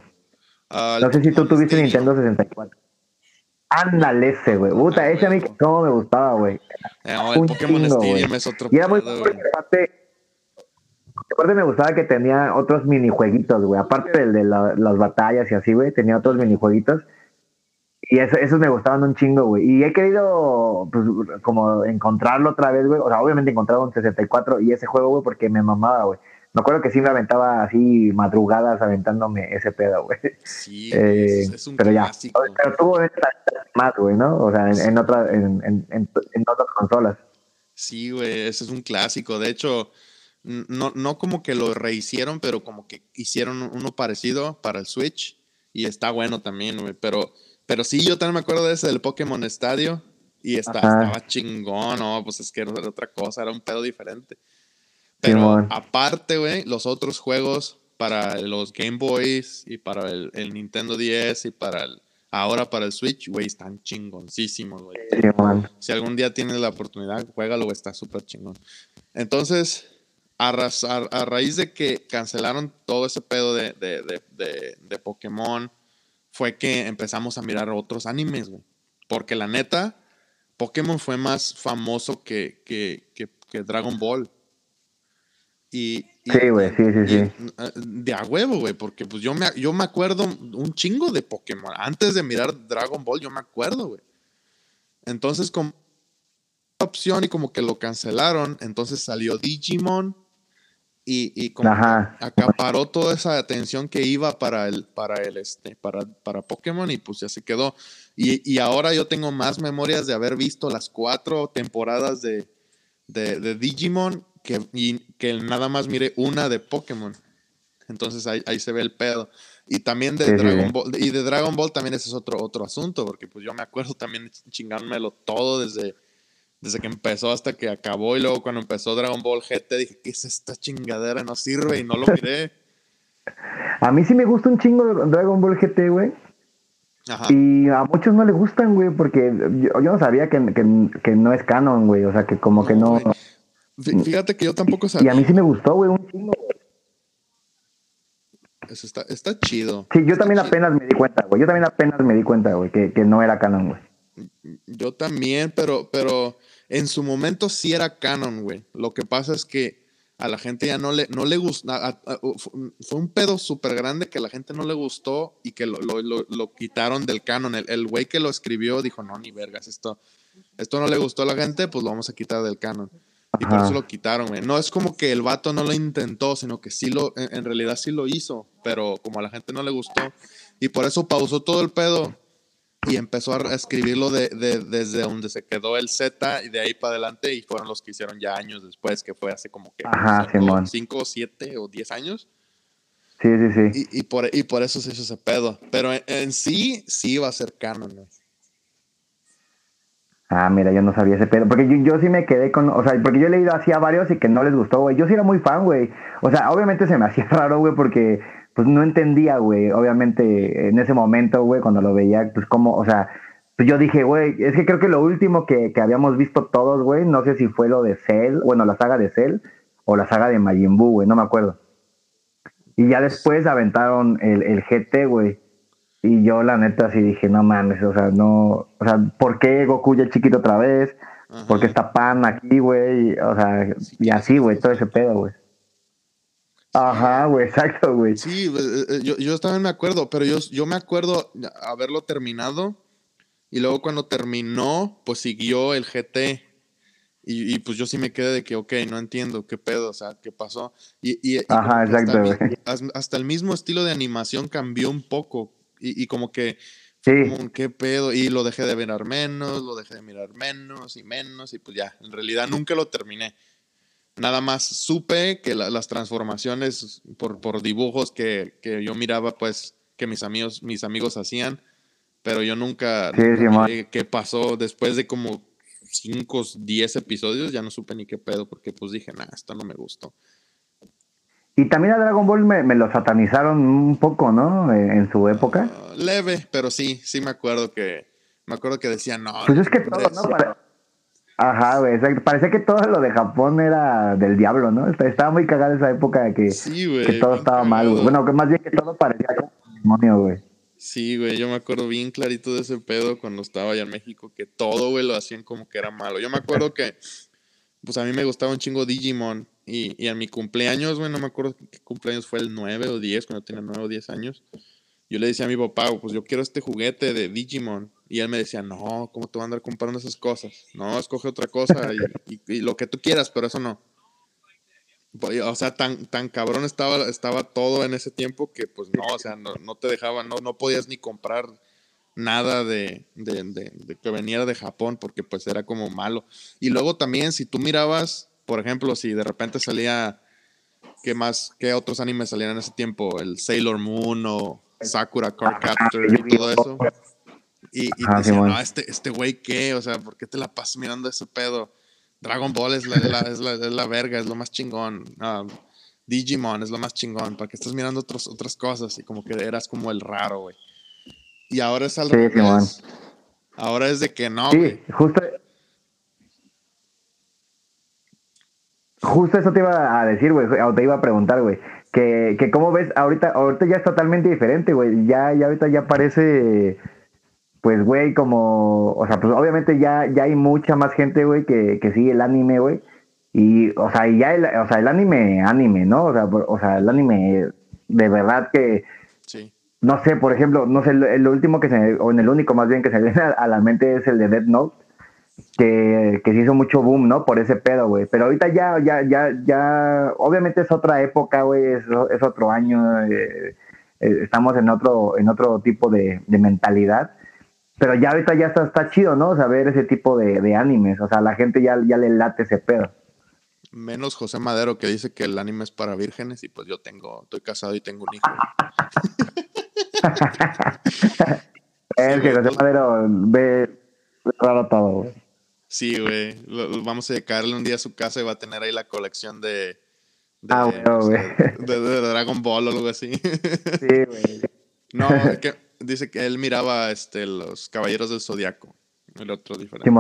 Ah, No sé si tú tuviste. Nintendo 64. Ándale ese, güey. Puta, ese a mí cómo me gustaba, güey. Eh, no, el un Pokémon chingo, Stadium es otro Y era muy porque aparte, aparte me gustaba que tenía otros minijueguitos, güey. Aparte del de la- las batallas y así, güey, tenía otros minijueguitos. Y eso, esos me gustaban un chingo, güey. Y he querido, pues, como encontrarlo otra vez, güey. O sea, obviamente encontrado un 64 y ese juego, güey, porque me mamaba, güey. Me acuerdo que sí me aventaba así madrugadas aventándome ese pedo, güey. Sí, Eh, es, es un pero ya. clásico. Pero tuvo más, güey, ¿no? O sea, en, en, otra, en, en, en, otras consolas. Sí, güey, ese es un clásico. De hecho, no, no como que lo rehicieron, pero como que hicieron uno parecido para el Switch. Y está bueno también, güey. Pero, pero sí, yo también me acuerdo de ese del Pokémon Estadio. Y está, estaba chingón, no, pues es que era otra cosa, era un pedo diferente. Pero aparte, güey, los otros juegos para los Game Boys y para el, el Nintendo 10 y para el, ahora para el Switch, güey, están chingoncísimos, güey. Si algún día tienes la oportunidad, juégalo, güey, está súper chingón. Entonces, a, a- a raíz de que cancelaron todo ese pedo de, de, de, de- de Pokémon, fue que empezamos a mirar otros animes, güey. Porque la neta, Pokémon fue más famoso que, que, que, que Dragon Ball. Y, y- Sí, güey, sí, sí, y, sí. eh, De a huevo, güey, porque pues yo me, yo me acuerdo un chingo de Pokémon. Antes de mirar Dragon Ball, yo me acuerdo, güey. Entonces, como opción y como que lo cancelaron, entonces salió Digimon y, y como Ajá. acaparó toda esa atención que iba para el, para el este, para, para Pokémon y pues ya se quedó. Y, y ahora yo tengo más memorias de haber visto las cuatro temporadas de, de, de Digimon que, y que nada más mire una de Pokémon. Entonces ahí, ahí se ve el pedo. Y también de Sí, Dragon sí. Ball, y de Dragon Ball también ese es otro, otro asunto, porque pues yo me acuerdo también chingármelo todo desde, desde que empezó hasta que acabó y luego cuando empezó Dragon Ball GT dije, ¿qué es esta chingadera? No sirve y no lo miré. A mí sí me gusta un chingo Dragon Ball GT, güey. Ajá. Y a muchos no les gustan, güey, porque yo, yo no sabía que, que, que no es canon, güey. O sea, que como que no. güey. Fí- Fíjate que yo tampoco Y sabía. a mí sí me gustó, güey, un chingo. Eso está, está chido. Sí, yo Está también chido. apenas me di cuenta, güey. Yo también apenas me di cuenta, güey, que, que no era canon, güey. Yo también, pero, pero en su momento sí era canon, güey. Lo que pasa es que a la gente ya no le, no le gusta. Fue un pedo súper grande que a la gente no le gustó y que lo, lo- lo- lo quitaron del canon. El el güey que lo escribió dijo, no, ni vergas, esto, esto no le gustó a la gente, pues lo vamos a quitar del canon. Y por eso lo quitaron, güey. No es como que el vato no lo intentó, sino que sí lo, en, en realidad sí lo hizo, pero como a la gente no le gustó. Y por eso pausó todo el pedo y empezó a escribirlo de, de- desde donde se quedó el Z y de ahí para adelante y fueron los que hicieron ya años después, que fue hace como que Ajá, Simón. 5, 7 o 10 años. Sí, sí, sí. Y, y por, y por eso se hizo ese pedo. Pero en, en sí, sí iba a ser canon. güey. Ah, mira, yo no sabía ese pedo. Porque yo, yo sí me quedé con. O sea, porque yo he leído así a varios y que no les gustó, güey. Yo sí era muy fan, güey. O sea, obviamente se me hacía raro, güey, porque pues no entendía, güey. Obviamente en ese momento, güey, cuando lo veía, pues como, o sea, pues yo dije, güey, es que creo que lo último que, que habíamos visto todos, güey, no sé si fue lo de Cell, bueno, la saga de Cell o la saga de Majin Buu, güey, no me acuerdo. Y ya después aventaron el, el GT, güey. Y yo, la neta, sí dije, no mames, o sea, no. O sea, ¿por qué Goku ya chiquito otra vez? Ajá. ¿Por qué está Pan aquí, güey? O sea, y así, güey, todo ese pedo, güey. Ajá, güey, exacto, güey. Sí, eh, eh, yo, yo también me acuerdo, pero yo, yo me acuerdo haberlo terminado y luego cuando terminó, pues siguió el GT. Y, y, pues yo sí me quedé de que, ok, no entiendo qué pedo, o sea, qué pasó. Y, y- y Ajá, exacto, hasta- hasta el mismo estilo de animación cambió un poco. Y, y como que, Sí, como, qué pedo. Y lo dejé de mirar menos, lo dejé de mirar menos y menos. Y pues ya, en realidad nunca lo terminé. Nada más supe que la- las transformaciones por, por dibujos que, que yo miraba, pues, que mis amigos, mis amigos hacían, pero yo nunca, Sí, nunca miré qué pasó después de como 5, 10 episodios, ya no supe ni qué pedo, porque pues dije, nah, esto no me gustó. Y también a Dragon Ball me, me lo satanizaron un poco, ¿no? En, en su época. Ah, leve, pero sí, sí me acuerdo que, me acuerdo que decían, no. Pues es que todo, ¿no? Para- Ajá, güey, exacto. Parecía que todo lo de Japón era del diablo, ¿no? Estaba muy cagada esa época de que, que todo estaba mal, güey. Bueno, que más bien que todo parecía como un demonio, güey. Sí, güey, yo me acuerdo bien clarito de ese pedo cuando estaba allá en México, que todo, güey, lo hacían como que era malo. Yo me acuerdo que, pues a mí me gustaba un chingo Digimon y, y a mi cumpleaños, güey, no me acuerdo qué cumpleaños fue, el 9 o 10, cuando tenía 9 o 10 años. Yo le decía a mi papá, pues yo quiero este juguete de Digimon. Y él me decía, no, ¿cómo te voy a andar comprando esas cosas? No, escoge otra cosa y, lo que tú quieras, pero eso no. O sea, tan, tan cabrón estaba, estaba todo en ese tiempo que pues no, o sea, no te dejaban, no, no podías ni comprar nada de, de, de, que veniera de Japón porque pues era como malo. Y luego también si tú mirabas, por ejemplo, si de repente salía, ¿qué más, qué otros animes salían en ese tiempo? El Sailor Moon o Sakura Card Captor y todo eso. Y, y te decían, no, este, este güey, ¿qué? O sea, ¿por qué te la pasas mirando ese pedo? Dragon Ball es la, es la, es la, verga, es lo más chingón. Digimon es lo más chingón. ¿Para que estás mirando otros, otras cosas? Y como que eras como el raro, güey. Y ahora es al revés. Ahora es de que no, Sí, justo. Justo eso te iba a decir, güey, o te iba a preguntar, güey, que, que cómo ves, ahorita, ahorita ya es totalmente diferente, güey, ya, ya ahorita ya parece pues, güey, como, o sea, pues obviamente ya, ya hay mucha más gente, güey, que, que sigue el anime, güey. Y, o sea, y ya el, o sea, el anime, anime, ¿no? O sea, o sea, el anime de verdad que, sí. no sé, por ejemplo, no sé, el, último que se, o en el único más bien que se viene a, la mente es el de Dead Note, que, que se hizo mucho boom, ¿no? Por ese pedo, güey. Pero ahorita ya, ya, ya, ya, obviamente es otra época, güey, es, es, otro año, eh, eh, estamos en otro, en otro tipo de, de mentalidad pero ya ahorita ya está, está chido, ¿no? O sea, ver ese tipo de, de animes. O sea, la gente ya, ya le late ese pedo. Menos José Madero que dice que el anime es para vírgenes y pues yo tengo, estoy casado y tengo un hijo. es que José Madero ve raro todo, güey. Sí, güey. Vamos a caerle un día a su casa y va a tener ahí la colección de, de, ah, güey. de, de, Dragon Ball o algo así. sí, güey. No, que dice que él miraba este, los Caballeros del Zodiaco. El otro diferente.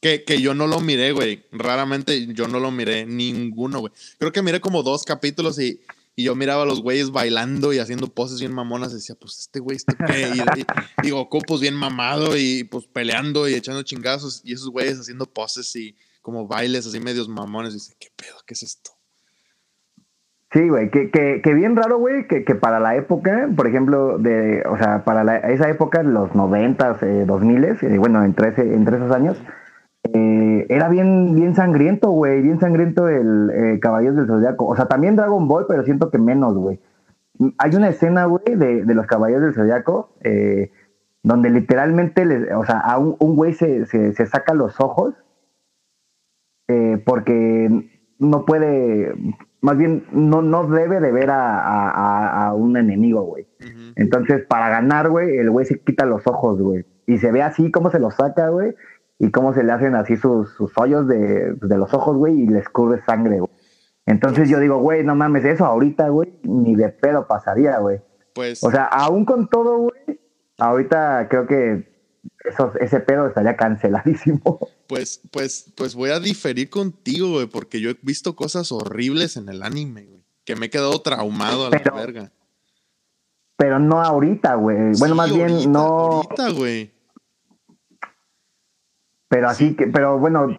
Que, que yo no lo miré, güey. Raramente yo no lo miré ninguno, güey. Creo que miré como dos capítulos y, y yo miraba a los güeyes bailando y haciendo poses bien mamonas. Y decía, pues este güey, ¿este qué? Y, y, Goku, pues bien mamado y pues peleando y echando chingazos. Y esos güeyes haciendo poses y como bailes así medios mamones. Y dice, ¿qué pedo? ¿Qué es esto? Sí, güey, que, que, que, bien raro, güey, que, que, para la época, por ejemplo, de, o sea, para la, esa época, los noventas, eh, dos miles, eh, bueno, entre, entre esos años, eh, era bien, bien sangriento, güey, bien sangriento el eh, Caballeros del Zodiaco. O sea, también Dragon Ball, pero siento que menos, güey. Hay una escena, güey, de, de los Caballeros del Zodiaco, eh, donde literalmente, les, o sea, a un, güey se, se, se, saca los ojos eh, porque no puede, más bien no, no debe de ver a, un enemigo, güey. Entonces, para ganar, güey, el güey se quita los ojos, güey. Y se ve así cómo se los saca, güey. Y cómo se le hacen así sus, sus hoyos de, de los ojos, güey, y les curve sangre, güey. Entonces yo digo, güey, no mames, eso ahorita, güey, ni de pedo pasaría, güey. Pues. O sea, aún con todo, güey, ahorita creo que eso, ese pedo estaría canceladísimo. Pues, pues, pues voy a diferir contigo, güey, porque yo he visto cosas horribles en el anime, güey. Que me he quedado traumado a la verga. Pero no ahorita, güey. Bueno, más bien no. Ahorita, güey. Pero así que, pero bueno.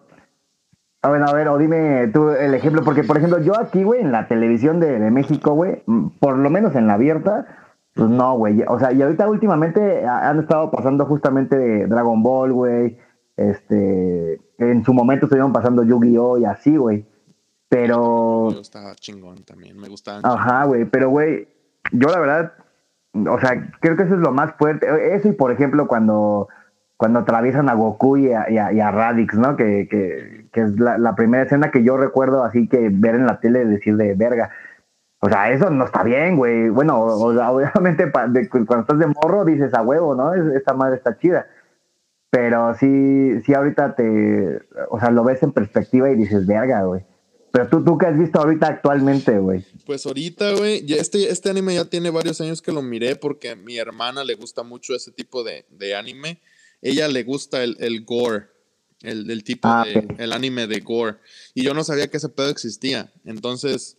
A ver, a ver, o dime tú el ejemplo, porque por ejemplo, yo aquí, güey, en la televisión de, de México, güey, por lo menos en la abierta, pues no, güey. O sea, y ahorita últimamente han estado pasando justamente de Dragon Ball, güey. Este, en su momento estuvieron pasando Yu-Gi-Oh! y así, güey. Pero. Me gustaba chingón también, me gustaba. Ajá, güey. Pero, güey, yo la verdad, o sea, creo que eso es lo más fuerte. Eso y, por ejemplo, cuando, cuando atraviesan a Goku y a, y a, Radix, ¿no? Que, que, que es la, la, primera escena que yo recuerdo así que ver en la tele decir de verga. O sea, eso no está bien, güey. Bueno, obviamente cuando estás de morro dices a huevo, ¿no? Esta madre está chida. Pero sí, sí ahorita te, o sea, lo ves en perspectiva y dices, verga, güey. Pero tú, tú qué has visto ahorita actualmente, güey. Pues ahorita, güey, este, este anime ya tiene varios años que lo miré porque a mi hermana le gusta mucho ese tipo de, de anime. Ella le gusta el, el gore. el, tipo Ah, de, el anime de gore. Y yo no sabía que ese pedo existía. Entonces,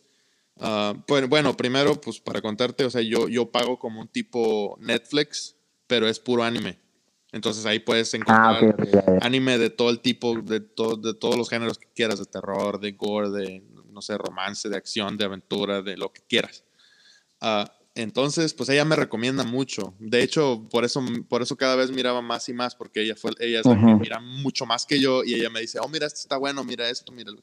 pues, bueno, primero, pues para contarte, o sea, yo, yo pago como un tipo Netflix, pero es puro anime. Entonces ahí puedes Ah, encontrar ya. anime de todo el tipo, de, to- de todos los géneros que quieras, de terror, de gore, de, no sé, romance, de acción, de aventura, de lo que quieras. Entonces, pues ella me recomienda mucho. De hecho, por eso, por eso cada vez miraba más y más, porque ella fue, ella es la que mira mucho más que yo, y ella me dice, oh, mira, esto está bueno, mira esto, mira. el-".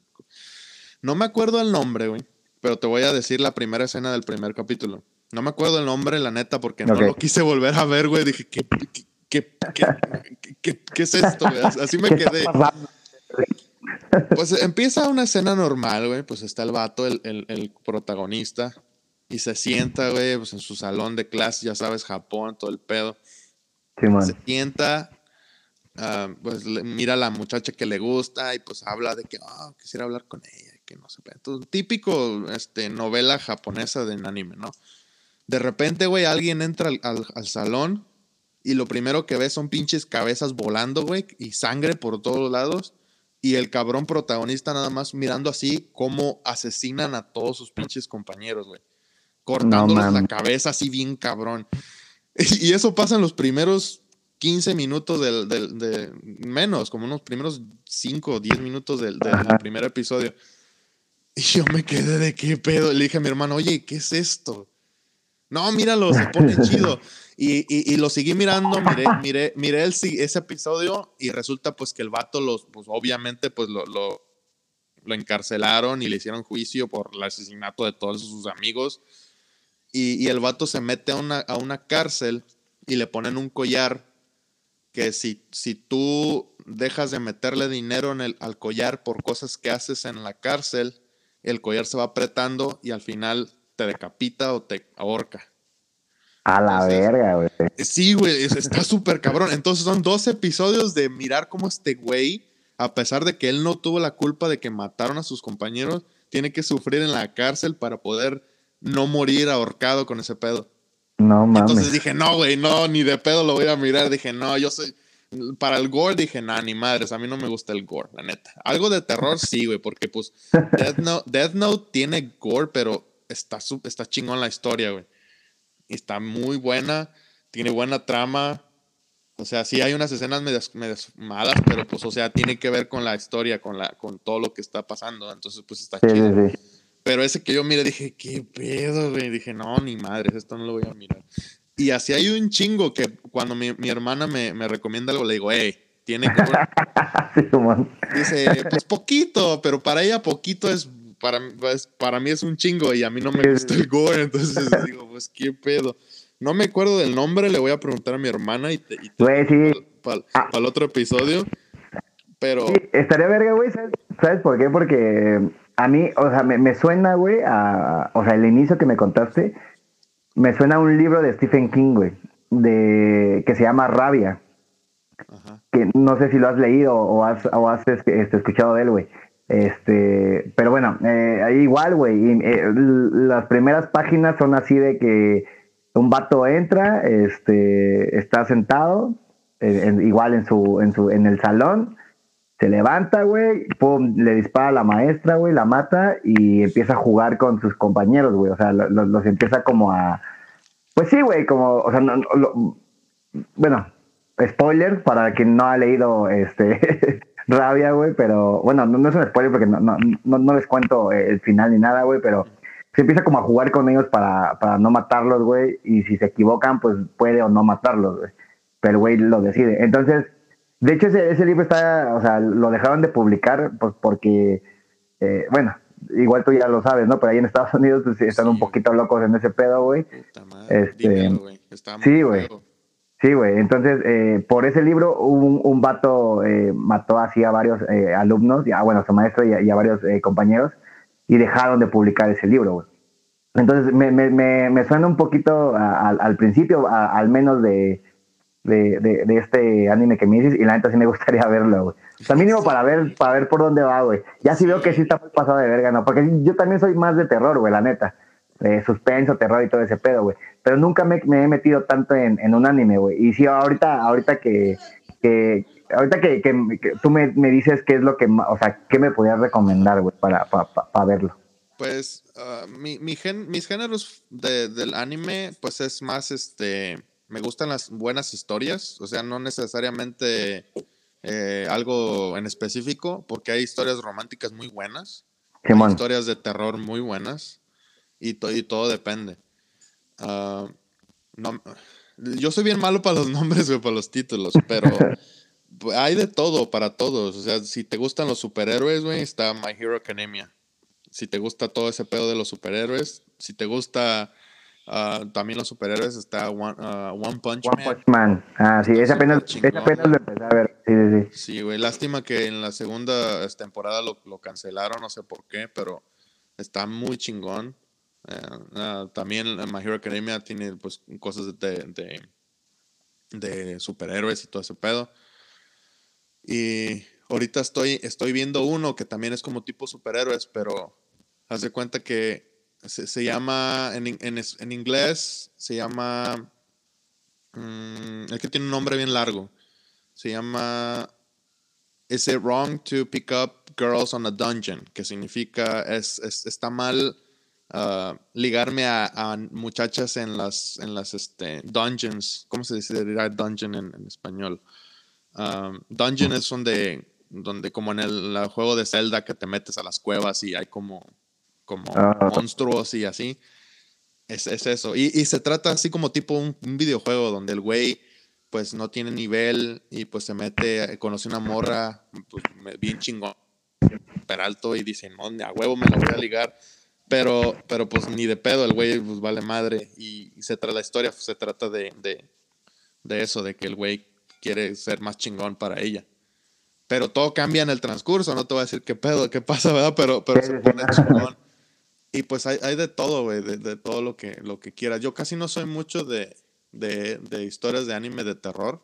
No me acuerdo el nombre, güey, pero te voy a decir la primera escena del primer capítulo. No me acuerdo el nombre, la neta, porque no lo quise volver a ver, güey. Dije, ¿qué, qué, qué, qué- qué- qué es esto, güey? Así me ¿Qué quedé. Pues empieza una escena normal, güey. Pues está el vato, el, el- el protagonista, y se sienta, güey, pues en su salón de clase, ya sabes, Japón, todo el pedo. Simón. Se sienta, ah, pues le- mira a la muchacha que le gusta y pues habla de que, ah, quisiera hablar con ella, que no sé. Entonces, típico este, novela japonesa de anime, ¿no? De repente, güey, alguien entra al, al- al salón y lo primero que ve son pinches cabezas volando, güey, y sangre por todos lados. Y el cabrón protagonista nada más mirando así cómo asesinan a todos sus pinches compañeros, güey. Cortándoles la cabeza así bien cabrón. Y eso pasa en los primeros 15 minutos del, del- de menos, como unos primeros 5 o 10 minutos del, primer episodio. Y yo me quedé de qué pedo. Le dije a mi hermano, oye, ¿qué es esto? No, míralo, se pone chido. Y, y, y lo seguí mirando, miré, miré, miré el, ese episodio y resulta pues que el vato los, pues obviamente pues lo, lo, lo encarcelaron y le hicieron juicio por el asesinato de todos sus amigos. Y, y el vato se mete a una, a una cárcel y le ponen un collar que si, si tú dejas de meterle dinero en el, al collar por cosas que haces en la cárcel, el collar se va apretando y al final te decapita o te ahorca. A la Entonces- verga, güey. Sí, güey, es- está súper cabrón. Entonces son dos episodios de mirar cómo este güey, a pesar de que él no tuvo la culpa de que mataron a sus compañeros, tiene que sufrir en la cárcel para poder no morir ahorcado con ese pedo. No mames. Entonces dije, no, güey, no, ni de pedo lo voy a mirar. Dije, no, yo soy. Para el gore dije, nah, ni madres, a mí no me gusta el gore, la neta. Algo de terror sí, güey, porque pues Death Note, Death Note tiene gore, pero está, está chingón la historia, güey. Está muy buena, tiene buena trama. O sea, sí hay unas escenas medias, medias malas, pero pues, o sea, tiene que ver con la historia, con, la, con todo lo que está pasando. Entonces, pues está Sí, chido. sí, sí. Pero ese que yo miré, dije, ¿qué pedo, güey? Dije, no, ni madres, esto no lo voy a mirar. Y así hay un chingo que cuando mi, mi hermana me, me recomienda algo, le digo, hey, tiene. Sí, Simón. Dice, pues poquito, pero para ella poquito es, para, pues, para mí es un chingo y a mí no me gusta el gore. Entonces digo, pues qué pedo. No me acuerdo del nombre, le voy a preguntar a mi hermana y te, y te Güey, sí. para Ah. el otro episodio. Pero, Sí, estaría verga, güey. ¿sabes? ¿Sabes por qué? Porque a mí, o sea, me, me suena, güey, a. O sea, el inicio que me contaste, me suena a un libro de Stephen King, güey, de, que se llama Rabia. ajá, que no sé si lo has leído o has, o has este, escuchado de él, güey. Este, pero bueno, eh, ahí igual, güey. eh, las primeras páginas son así de que un vato entra, este, está sentado, eh, en- igual en su, en su, en el salón, se levanta, güey, pum, le dispara a la maestra, güey, la mata y empieza a jugar con sus compañeros, güey. O sea, lo- lo- los empieza como a, pues sí, güey, como, o sea, no, lo- bueno, spoiler para quien no ha leído este Rabia, güey, pero bueno, no, es un spoiler porque no, no, no, les cuento el final ni nada, güey, pero se empieza como a jugar con ellos para, para no matarlos, güey, y si se equivocan, pues puede o no matarlos, güey, pero güey lo decide. Entonces, de hecho, ese, ese libro está, o sea, lo dejaron de publicar pues porque, eh, bueno, igual tú ya lo sabes, ¿no? Pero ahí en Estados Unidos pues, sí están un poquito locos en ese pedo, güey. Este, güey. Sí, güey. Sí, güey. Entonces, eh, por ese libro, un, un vato eh, mató así a varios eh, alumnos, y a, bueno, a su maestro y a, y a varios eh, compañeros, y dejaron de publicar ese libro, güey. Entonces, me, me, me, me suena un poquito a- al- al principio, a- al menos de, de, de, de este anime que me dices, y la neta sí me gustaría verlo, güey. O sea, mínimo para ver, para ver por dónde va, güey. Ya sí veo que sí está muy pasado de verga, ¿no? Porque yo también soy más de terror, güey, la neta. De suspenso, terror y todo ese pedo, güey. Pero nunca me, he metido tanto en, en un anime, güey. Y sí, ahorita, ahorita que, que ahorita que, que, tú me, me, dices qué es lo que, o sea, qué me podías recomendar, güey, para, para, verlo. Pues uh, mi, mi gen, mis géneros de, del anime, pues es más, este, me gustan las buenas historias, o sea, no necesariamente eh, algo en específico, porque hay historias románticas muy buenas, hay historias de terror muy buenas, y, y todo depende. Uh, no, yo soy bien malo para los nombres, güey, para los títulos, pero hay de todo para todos. O sea, si te gustan los superhéroes, güey, está My Hero Academia. Si te gusta todo ese pedo de los superhéroes, si te gusta uh, también los superhéroes, está One, uh, One Punch One Punch Man. Ah, sí, esa apenas, apenas lo empecé a ver. Sí, sí, sí. Sí, güey, lástima que en la segunda este, temporada lo, lo cancelaron, no sé por qué, pero está muy chingón. Uh, también My Hero Academia tiene pues cosas de, de, superhéroes y todo ese pedo. Y ahorita estoy, estoy viendo uno que también es como tipo superhéroes, pero haz de cuenta que se, llama, en, en, en, inglés, se llama, mm, es que tiene un nombre bien largo. Se llama Is it wrong to pick up girls on a dungeon? Que significa, es, está mal Uh, ligarme a, muchachas en las, en las este, dungeons. ¿Cómo se dice dungeon en, español? Um, dungeon es donde, donde como en el, juego de Zelda que te metes a las cuevas y hay como, como ah. monstruos y así. Es, es eso. Y, y, se trata así como tipo un, videojuego donde el güey pues no tiene nivel y pues se mete, conoce una morra pues, bien chingón, peralto y dice, no, a huevo me la voy a ligar pero, pero pues ni de pedo, el güey pues vale madre. Y, se trata la historia, se trata de, de, eso, de que el güey quiere ser más chingón para ella. Pero todo cambia en el transcurso, no te voy a decir qué pedo, qué pasa, ¿verdad? Pero, pero se pone chingón. Y pues hay, hay de todo, güey, de, de, todo lo que, lo que quieras. Yo casi no soy mucho de, de, de historias de anime de terror.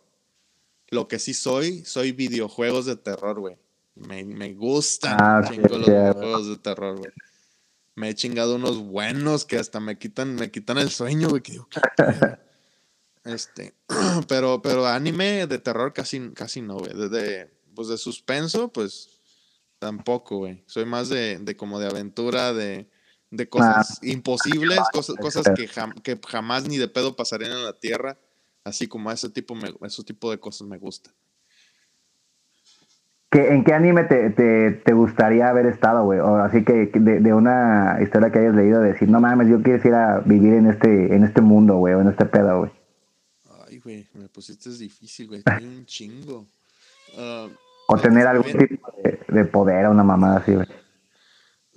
Lo que sí soy, soy videojuegos de terror, güey. Me, me gustan ah, los videojuegos de terror, güey me he chingado unos buenos que hasta me quitan, me quitan el sueño, güey. este, pero, pero anime de terror casi, casi no, güey. De, pues de suspenso, pues tampoco, güey. Soy más de, de como de aventura, de, de cosas ah. imposibles, cosas, cosas que, que, jamás ni de pedo pasarían en la tierra. Así como ese tipo, me, ese tipo de cosas me gustan. ¿En qué anime te, te, gustaría haber estado, güey? O así que de, una historia que hayas leído, decir, no mames, yo quisiera vivir en este, en este mundo, güey, o en este pedo, güey. Ay, güey, me pusiste difícil, güey, Tiene un chingo. Ah, o pues, tener algún tipo de, de, poder o una mamada así, güey.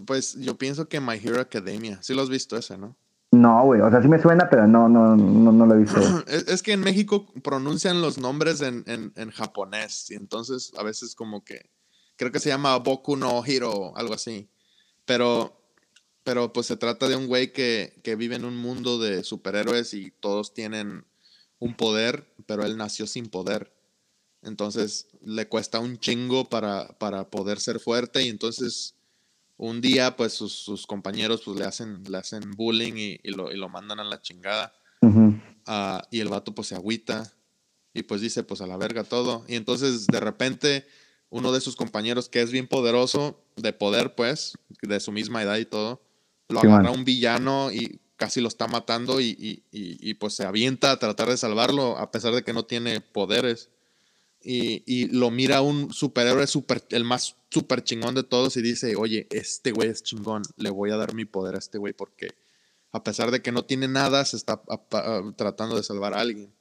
Pues yo pienso que My Hero Academia, sí lo has visto ese, ¿no? No, güey, o sea, sí me suena, pero no, no, no, no lo he visto. Es, que en México pronuncian los nombres en, en, japonés y entonces a veces como que creo que se llama Boku no Hiro, algo así. Pero, pero pues se trata de un güey que, que vive en un mundo de superhéroes y todos tienen un poder, pero él nació sin poder. Entonces le cuesta un chingo para, para poder ser fuerte y entonces un día pues sus, compañeros pues le hacen, le hacen bullying y, lo, y lo, mandan a la chingada. Ah, y el vato pues se agüita y pues dice pues a la verga todo. Y entonces de repente uno de sus compañeros que es bien poderoso, de poder pues, de su misma edad y todo, lo agarra un villano y casi lo está matando y, y, y, pues se avienta a tratar de salvarlo a pesar de que no tiene poderes y, lo mira un superhéroe super, el más super chingón de todos y dice, oye, este güey es chingón, le voy a dar mi poder a este güey porque a pesar de que no tiene nada, se está tratando de salvar a alguien.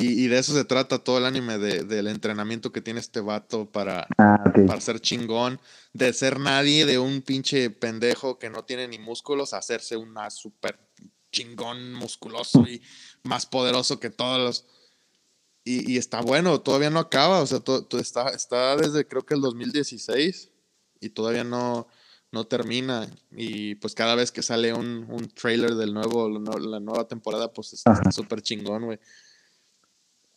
Y, de eso se trata todo el anime, del entrenamiento que tiene este vato para, ah, para ser chingón, de ser nadie, de un pinche pendejo que no tiene ni músculos, a hacerse una super chingón musculoso y más poderoso que todos los y, está bueno, todavía no acaba, o sea, todo, está, está desde creo que el 2016 y todavía no, no termina. Y pues cada vez que sale un, un trailer del nuevo, la nueva temporada, pues está súper chingón, güey.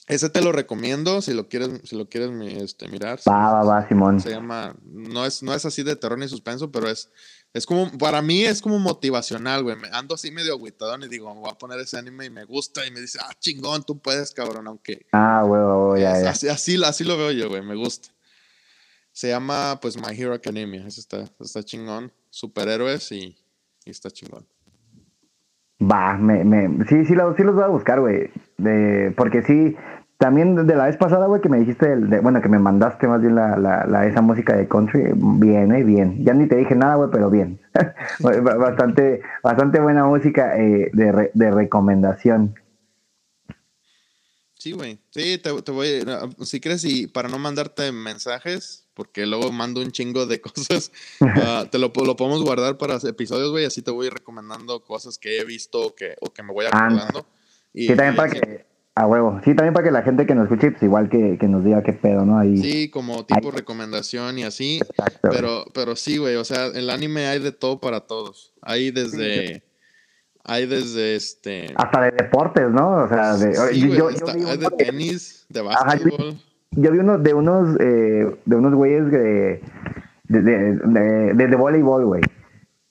ese te lo recomiendo si lo quieres, si lo quieres este, mirar. Va, va, va, Simón. Se llama, no es, no es así de terror ni suspenso, pero es, es como, para mí es como motivacional, güey. Ando así medio agüitadón y digo, voy a poner ese anime y me gusta y me dice, ah, chingón, tú puedes, cabrón, aunque. Ah, güey, ya, ya. Así, así, así, lo veo yo, güey, me gusta. Se llama, pues, My Hero Academia. Ese está, está chingón. Superhéroes y, y está chingón. Va, me, me, sí, sí, sí los voy a buscar, güey. porque sí, también de la vez pasada, güey, que me dijiste, de, bueno, que me mandaste más bien la, la, esa música de country, bien, eh, bien. Ya ni te dije nada, güey, pero bien. bastante, bastante buena música eh, de, de recomendación. Sí, güey. Sí, te, te voy, si quieres, y para no mandarte mensajes, porque luego mando un chingo de cosas, ah, te lo, lo, podemos guardar para episodios, güey, así te voy recomendando cosas que he visto o que, o que me voy acordando. y, sí, también para que a huevo. Sí, también para que la gente que nos escuche, pues igual que, nos diga qué pedo, ¿no? Ahí, sí, como tipo recomendación y así. Exacto. Pero, pero sí, güey, o sea, el anime hay de todo para todos. Hay desde... Hay desde este... Hasta de deportes, ¿no? O sea, de... yo, hay de tenis, de básquetbol. yo, vi uno de unos, eh, de unos güeyes de, de, de, de, de voleibol, güey.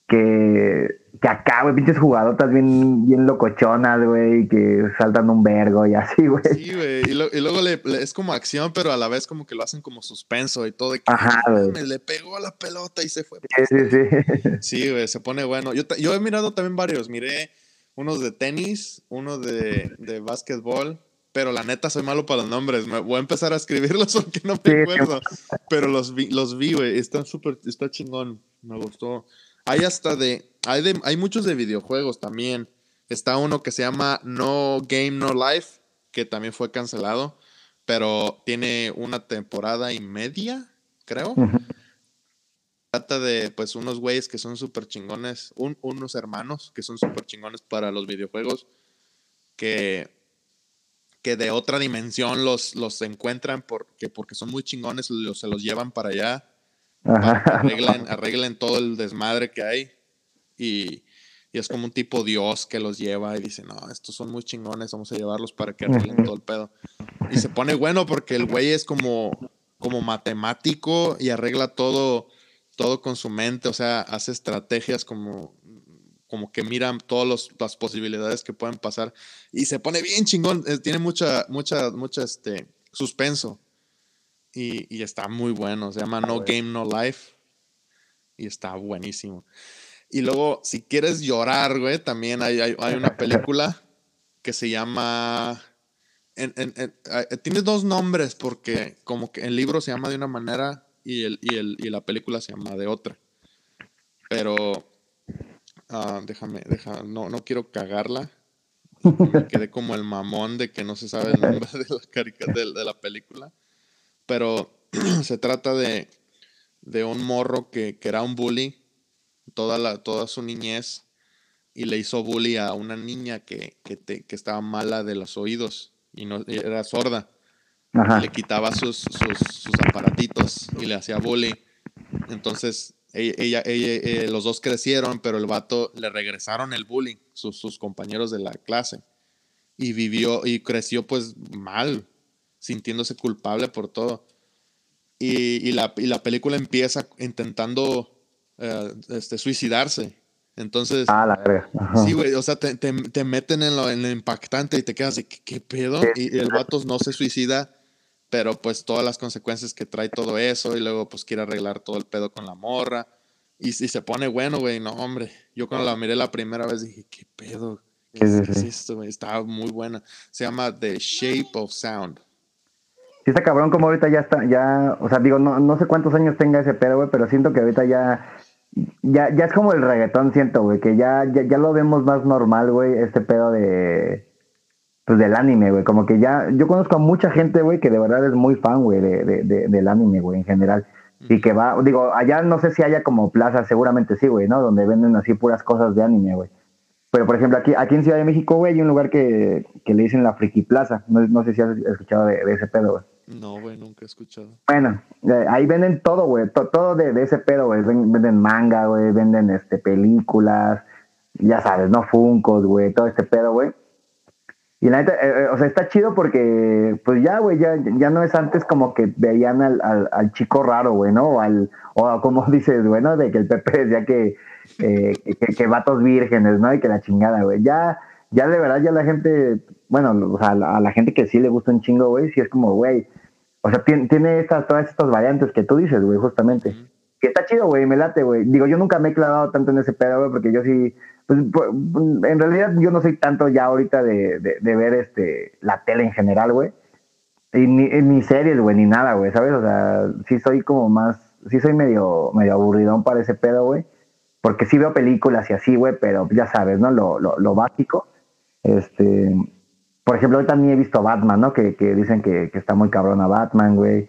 Que que acá, güey, pinches jugadotas bien, bien locochonas, güey, que saltan un vergo y así, güey. Sí, güey, y, luego le, es como acción, pero a la vez como que lo hacen como suspenso y todo. De que, Ajá, güey. Me le pegó a la pelota y se fue. Sí, sí, sí. Sí, güey, se pone bueno. Yo, yo he mirado también varios, miré unos de tenis, uno de, de básquetbol, pero la neta soy malo para los nombres. Me voy a empezar a escribirlos porque no me acuerdo. Pero los vi, los vi, güey, están súper, está chingón, me gustó. Hay hasta de hay, hay muchos de videojuegos también. Está uno que se llama No Game No Life, que también fue cancelado, pero tiene una temporada y media, creo. Trata de pues unos güeyes que son súper chingones, unos hermanos que son súper chingones para los videojuegos, que, que de otra dimensión los, los encuentran porque, porque son muy chingones, los, se los llevan para allá, arreglen, arreglen todo el desmadre que hay y, es como un tipo Dios que los lleva y dice, no, estos son muy chingones, vamos a llevarlos para que arreglen todo el pedo. Y se pone bueno porque el güey es como, como matemático y arregla todo, todo con su mente, o sea, hace estrategias como, como que mira todas las posibilidades que pueden pasar y se pone bien chingón, tiene mucha, mucha, mucha, este, suspenso y, y está muy bueno, se llama No Game No Life y está buenísimo. Y luego, si quieres llorar, güey, también hay, hay, una película que se llama... En, tiene dos nombres porque como que el libro se llama de una manera y, el, y, el, y la película se llama de otra. Pero uh, déjame, déjame, no, no quiero cagarla. Me quedé como el mamón de que no se sabe el nombre de la, de, de la película. Pero se trata de, de un morro que, que era un bully toda, la, toda su niñez y le hizo bully a una niña que, que, estaba mala de los oídos y no era sorda. le quitaba sus, sus, aparatitos y le hacía bully. Entonces, ella, ella, eh, los dos crecieron, pero el vato le regresaron el bullying, sus, sus compañeros de la clase. Y vivió y creció pues mal, sintiéndose culpable por todo. Y, y, la, y la película empieza intentando eh, este, suicidarse. Entonces, ah, la verga. Sí, güey, o sea, te, te, meten en lo, en impactante y te quedas de, ¿qué, pedo? Y el vato no se suicida, pero pues todas las consecuencias que trae todo eso y luego pues quiere arreglar todo el pedo con la morra. Y, si se pone bueno, güey, no, hombre. Yo cuando la miré la primera vez dije, ¿qué pedo? ¿Qué es esto, güey? Estaba muy buena. Se llama The Shape of Sound. Sí está cabrón como ahorita ya está, ya, o sea, digo, no, no sé cuántos años tenga ese pedo, güey, pero siento que ahorita ya ya, ya es como el reggaetón, siento, güey, que ya, ya, ya lo vemos más normal, güey, este pedo de. Pues del anime, güey. Como que ya. Yo conozco a mucha gente, güey, que de verdad es muy fan, güey, de, de, del anime, güey, en general. Y que va. Digo, allá no sé si haya como plazas, seguramente sí, güey, ¿no? Donde venden así puras cosas de anime, güey. Pero, por ejemplo, aquí, aquí en Ciudad de México, güey, hay un lugar que, que le dicen la Friki Plaza. No, no sé si has escuchado de, de ese pedo, güey. No, güey, nunca he escuchado. Bueno, eh, ahí venden todo, güey, todo de, ese pedo, güey. Venden manga, güey, venden este películas, ya sabes, ¿no? Funcos, güey, todo este pedo, güey. Y la neta, eh, eh, o sea, está chido porque, pues ya, güey, ya, ya no es antes como que veían al, al, al chico raro, güey, ¿no? O, al, o como dices, bueno, de que el Pepe decía que, eh, que, que, vatos vírgenes, ¿no? Y que la chingada, güey. Ya, ya de verdad, ya la gente, bueno, o sea, a la gente que sí le gusta un chingo, güey, sí es como, güey, o sea, tiene, tiene estas, todas estas variantes que tú dices, güey, justamente. Que está chido, güey, me late, güey. Digo, yo nunca me he clavado tanto en ese pedo, güey, porque yo sí, pues, pues, en realidad yo no soy tanto ya ahorita de, de, ver este la tele en general, güey. Y ni, ni series, güey, ni nada, güey, ¿sabes? O sea, sí soy como más, sí soy medio, medio aburridón para ese pedo, güey. Porque sí veo películas y así, güey, pero ya sabes, ¿no? Lo, lo, lo básico. Este, por ejemplo, hoy también he visto Batman, ¿no? Que, que dicen que, que, está muy cabrona Batman, güey.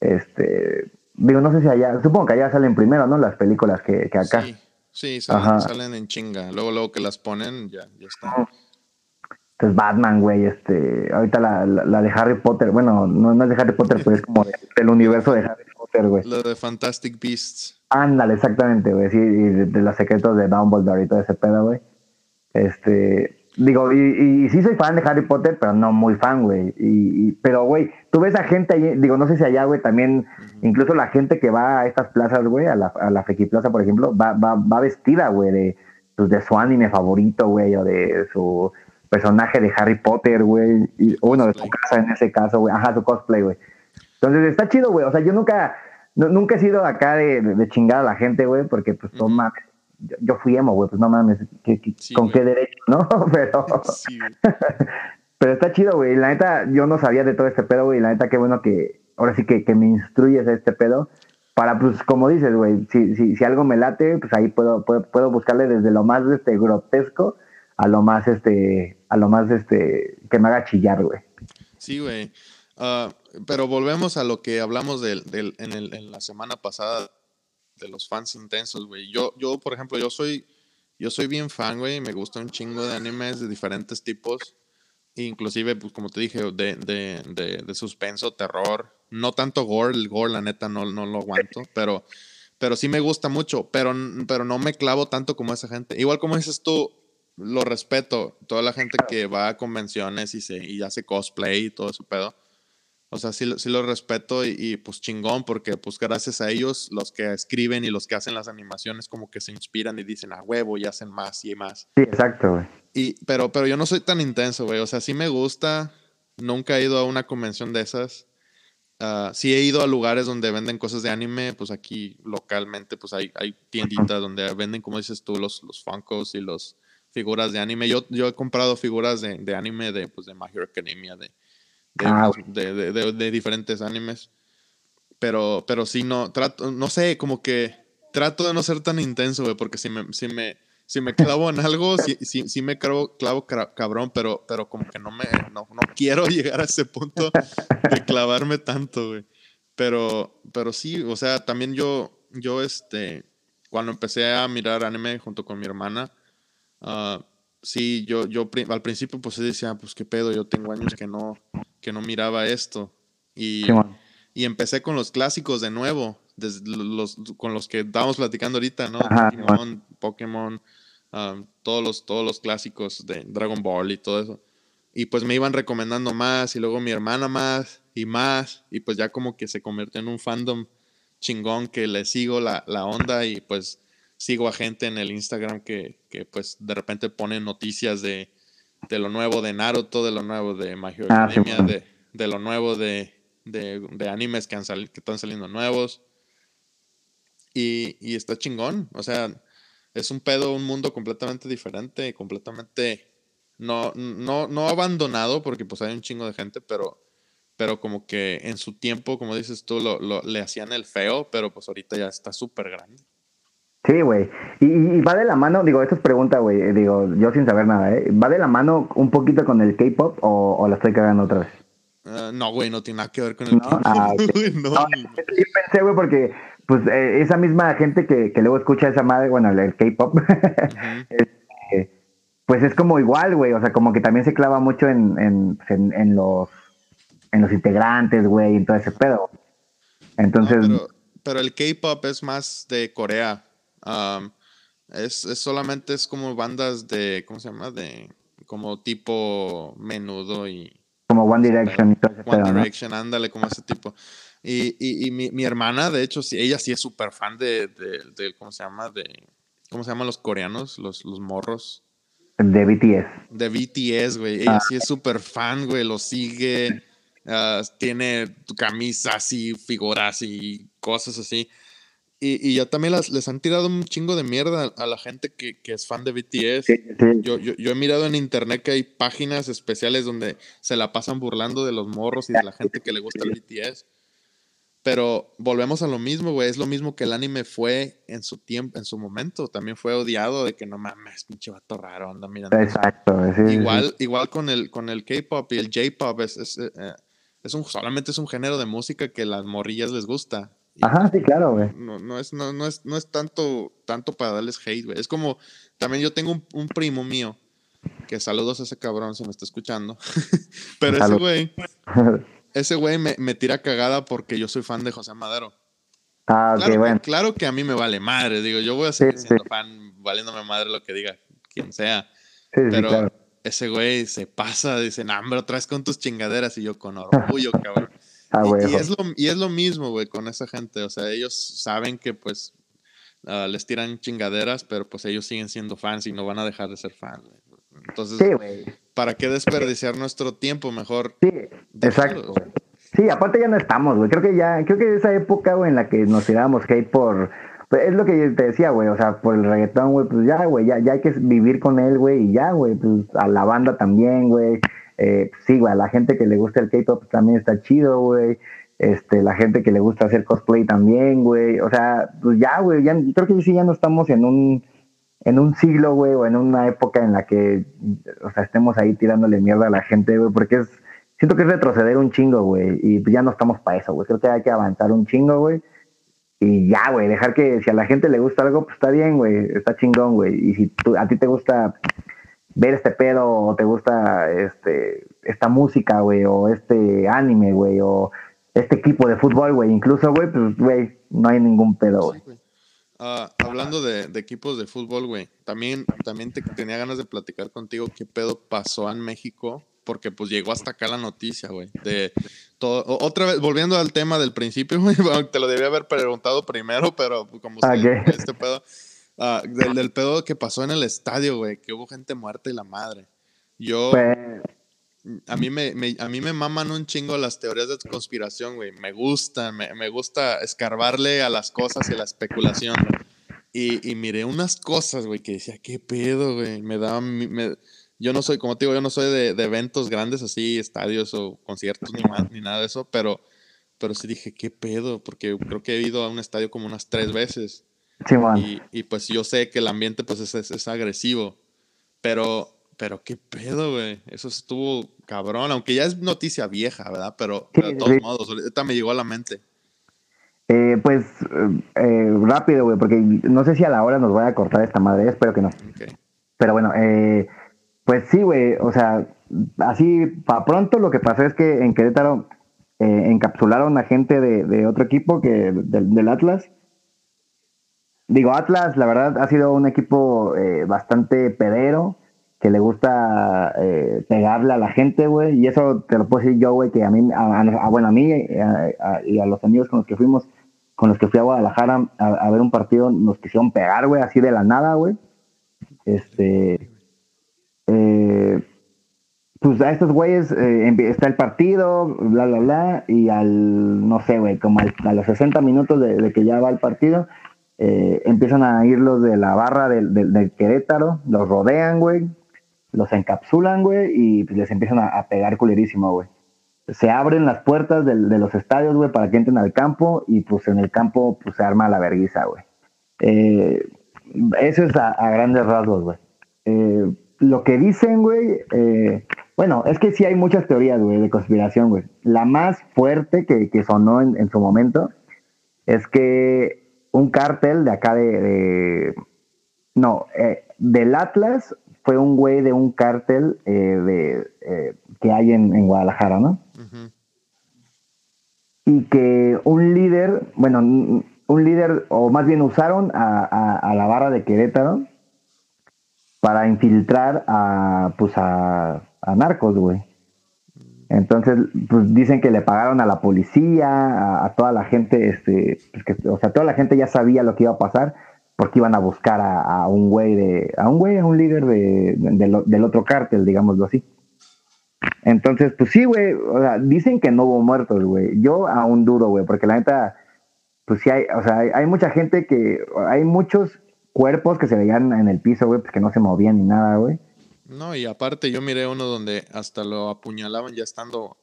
Este, digo, no sé si allá, supongo que allá salen primero, ¿no? Las películas que, que acá. Sí. Sí, salen, salen, en chinga. Luego, luego que las ponen, ya, ya está. Entonces Batman, güey, este, ahorita la, la, de Harry Potter, bueno, no, no, es de Harry Potter, pero es como del universo de Harry Potter, güey. Lo de Fantastic Beasts. Ándale, exactamente, güey, sí, y de, de, los secretos de Dumbledore y todo ese pedo, güey. Este, Digo, y, y, sí soy fan de Harry Potter, pero no muy fan, güey. Y, pero, güey, tú ves a gente ahí, digo, no sé si allá, güey, también, incluso la gente que va a estas plazas, güey, a la, a la Plaza, por ejemplo, va, va, va vestida, güey, de, pues, de su anime favorito, güey, o de su personaje de Harry Potter, güey. Y, bueno, de su casa en ese caso, güey. Ajá, su cosplay, güey. Entonces está chido, güey. O sea, yo nunca, nunca he sido acá de, de, chingar a la gente, güey, porque pues toma yo, fui emo, güey, pues no mames, ¿con qué derecho, no? Pero, pero está chido, güey. La neta, yo no sabía de todo este pedo, güey. La neta, qué bueno que ahora sí que, que me instruyes a este pedo. Para, pues, como dices, güey, si, si, si algo me late, pues ahí puedo, puedo, puedo buscarle desde lo más este, grotesco a lo más, este, a lo más, este, que me haga chillar, güey. Sí, güey. Uh, pero volvemos a lo que hablamos del, del, en, el, en la semana pasada de los fans intensos, güey. Yo, yo, por ejemplo, yo soy, yo soy bien fan, güey. Me gusta un chingo de animes de diferentes tipos. Inclusive, pues como te dije, de, de, de, de suspenso, terror. No tanto gore, el gore, la neta, no, no lo aguanto. Pero, pero sí me gusta mucho. Pero, pero no me clavo tanto como esa gente. Igual como dices tú, lo respeto. Toda la gente que va a convenciones y, se, y hace cosplay y todo ese pedo o sea, sí, sí lo respeto y, pues chingón, porque pues gracias a ellos, los que escriben y los que hacen las animaciones como que se inspiran y dicen a huevo y hacen más y más. Sí, exacto, güey. Y, pero, pero yo no soy tan intenso, güey. O sea, sí me gusta. Nunca he ido a una convención de esas. Uh, sí he ido a lugares donde venden cosas de anime, pues aquí localmente pues hay, hay tienditas donde venden, como dices tú, los, los Funkos y los figuras de anime. Yo, yo he comprado figuras de, de anime de, pues, de My Hero Academia, de, Ah, de, de, de, diferentes animes. Pero, pero sí, no, trato, no sé, como que trato de no ser tan intenso, güey, porque si me, si me, si me clavo en algo, sí, sí, me clavo, clavo cabrón, pero, pero como que no me, no, no quiero llegar a ese punto de clavarme tanto, güey. Pero, pero sí, o sea, también yo, yo, este, cuando empecé a mirar anime junto con mi hermana, uh, sí, yo, yo al principio pues decía, pues qué pedo, yo tengo años que no, que no miraba esto. Y, y empecé con los clásicos de nuevo, desde los, con los que estábamos platicando ahorita, ¿no? Pokémon, Pokémon um, todos, los, todos los clásicos de Dragon Ball y todo eso. Y pues me iban recomendando más y luego mi hermana más y más. Y pues ya como que se convirtió en un fandom chingón que le sigo la, la onda y pues sigo a gente en el Instagram que, que pues de repente ponen noticias de, de, lo nuevo de Naruto, de lo nuevo de My Hero ah, de, de, lo nuevo de, de animes que, han salido que están saliendo nuevos. Y, y, está chingón. O sea, es un pedo, un mundo completamente diferente, completamente no, no, no abandonado, porque pues hay un chingo de gente, pero, pero como que en su tiempo, como dices tú, lo, lo le hacían el feo, pero pues ahorita ya está súper grande. Sí, güey. Y, va de la mano, digo, esto es pregunta, güey, eh, digo, yo sin saber nada, ¿eh? ¿Va de la mano un poquito con el K-pop o, o, la estoy cagando otra vez? Uh, no, güey, no tiene nada que ver con el K-pop. Ah, no, no, yo pensé, güey, porque pues eh, esa misma gente que, que, luego escucha esa madre, bueno, el, K-pop, uh -huh. este, pues es como igual, güey, o sea, como que también se clava mucho en, en, en, en los en los integrantes, güey, y todo ese pedo. Entonces... No, pero, pero el K-pop es más de Corea es, es, solamente es como bandas de, ¿cómo se llama? De como tipo menudo y... Como One Direction. One Direction, ándale, como ese tipo. Y, y, y mi, mi, hermana, de hecho, sí, ella sí es súper fan de, de, de, ¿cómo se llama? De, ¿Cómo se llaman los coreanos? Los, los morros. De BTS. De BTS, güey. Ella ah. sí es súper fan, güey. Lo sigue. Uh, tiene camisas y figuras y cosas así. Y, y ya también las, les han tirado un chingo de mierda a la gente que, que es fan de BTS. Sí, sí. Yo, yo, yo, he mirado en internet que hay páginas especiales donde se la pasan burlando de los morros y de la gente que le gusta el BTS. Pero volvemos a lo mismo, güey. Es lo mismo que el anime fue en su tiempo, en su momento. También fue odiado de que no mames, pinche vato raro, anda mirando. Exacto. Sí, igual, igual con el, con el K-pop y el J-pop es, es, eh, es, un, solamente es un género de música que las morrillas les gusta. Ajá, sí, claro, güey. No, no, es, no, no, es, no es tanto, tanto para darles hate, güey. Es como, también yo tengo un, un, primo mío, que saludos a ese cabrón si me está escuchando. Pero ese güey, ese güey me, me, tira cagada porque yo soy fan de José Madero. Ah, claro, bueno. Claro que a mí me vale madre, digo, yo voy a seguir sí, siendo sí. fan, valiéndome madre lo que diga quien sea. Sí, pero claro. ese güey se pasa, dice, nah, hombre, otra vez con tus chingaderas y yo con orgullo, cabrón. Ah, y, y, es lo, y es lo mismo, güey, con esa gente. O sea, ellos saben que, pues, uh, les tiran chingaderas, pero pues ellos siguen siendo fans y no van a dejar de ser fans. Entonces, sí, ¿para qué desperdiciar nuestro tiempo? Mejor. Sí, exacto. Sí, aparte ya no estamos, güey. Creo que ya, creo que esa época, güey, en la que nos tirábamos hate por. Pues es lo que te decía, güey. O sea, por el reggaetón, güey, pues ya, güey, ya, ya hay que vivir con él, güey, y ya, güey. Pues a la banda también, güey eh, sí, güey, a la gente que le gusta el K-pop también está chido, güey. Este, la gente que le gusta hacer cosplay también, güey. O sea, pues ya, güey, ya, creo que sí ya no estamos en un, en un siglo, güey, o en una época en la que, o sea, estemos ahí tirándole mierda a la gente, güey, porque es, siento que es retroceder un chingo, güey, y ya no estamos para eso, güey. Creo que hay que avanzar un chingo, güey. Y ya, güey, dejar que si a la gente le gusta algo, pues está bien, güey, está chingón, güey. Y si tú, a ti te gusta ver este pedo o te gusta este esta música, güey, o este anime, güey, o este equipo de fútbol, güey, incluso, güey, pues, güey, no hay ningún pedo, güey. Sí, uh, hablando de, de, equipos de fútbol, güey, también, también te, tenía ganas de platicar contigo qué pedo pasó en México, porque pues llegó hasta acá la noticia, güey, de todo, otra vez, volviendo al tema del principio, güey, te lo debía haber preguntado primero, pero como okay. este pedo, Uh, del, del, pedo que pasó en el estadio, güey, que hubo gente muerta y la madre. Yo. Pues... A mí me, me, a mí me maman un chingo las teorías de conspiración, güey. Me gustan, me, me, gusta escarbarle a las cosas y a la especulación. Y, y miré unas cosas, güey, que decía, ¿qué pedo, güey? Me daba. Me, yo no soy, como te digo, yo no soy de, de eventos grandes así, estadios o conciertos ni, más, ni nada de eso, pero, pero sí dije, ¿qué pedo? Porque creo que he ido a un estadio como unas tres veces. Sí, y, y, pues yo sé que el ambiente pues es, es, es agresivo, pero, pero qué pedo, güey. Eso estuvo cabrón, aunque ya es noticia vieja, ¿verdad? Pero, pero de todos sí. modos, ahorita me llegó a la mente. Eh, pues eh, rápido, güey, porque no sé si a la hora nos vaya a cortar esta madre, espero que no. Okay. Pero bueno, eh, pues sí, güey, o sea, así para pronto lo que pasó es que en Querétaro encapsularon a gente de, de otro equipo que del, del Atlas Digo, Atlas, la verdad, ha sido un equipo eh, bastante pedero, que le gusta eh, pegarle a la gente, güey, y eso te lo puedo decir yo, güey, que a mí, a, a, bueno, a mí eh, a, y a los amigos con los que fuimos, con los que fui a Guadalajara a, ver un partido, nos quisieron pegar, güey, así de la nada, güey. Este, eh, pues a estos güeyes eh, está el partido, bla, bla, bla, y al, no sé, güey, como al, a los 60 minutos de que ya va el partido, eh, empiezan a ir los de la barra del, del, Querétaro, los rodean, güey, los encapsulan, güey, y pues, les empiezan a, pegar culerísimo, güey. Se abren las puertas del, de los estadios, güey, para que entren al campo, y pues en el campo pues se arma la verguiza, güey. Eh, eso es a, grandes rasgos, güey. Eh, lo que dicen, güey, bueno, es que sí hay muchas teorías, güey, de conspiración, güey. La más fuerte que, que sonó en, en su momento es que un cártel de acá de, de no, eh, del Atlas fue un güey de un cártel eh, de, eh, que hay en, en, Guadalajara, ¿no? Uh -huh. Y que un líder, bueno, un líder, o más bien usaron a, a, a la barra de Querétaro para infiltrar a, pues a, a narcos, güey. Entonces, pues dicen que le pagaron a la policía, a, toda la gente, este, pues que, o sea, toda la gente ya sabía lo que iba a pasar porque iban a buscar a, un güey de, a un güey, a un líder de, del otro cártel, digámoslo así. Entonces, pues sí, güey, o sea, dicen que no hubo muertos, güey. Yo aún dudo, güey, porque la neta, pues sí hay, o sea, hay, mucha gente que, hay muchos cuerpos que se veían en el piso, güey, pues que no se movían ni nada, güey. No, y aparte yo miré uno donde hasta lo apuñalaban ya estando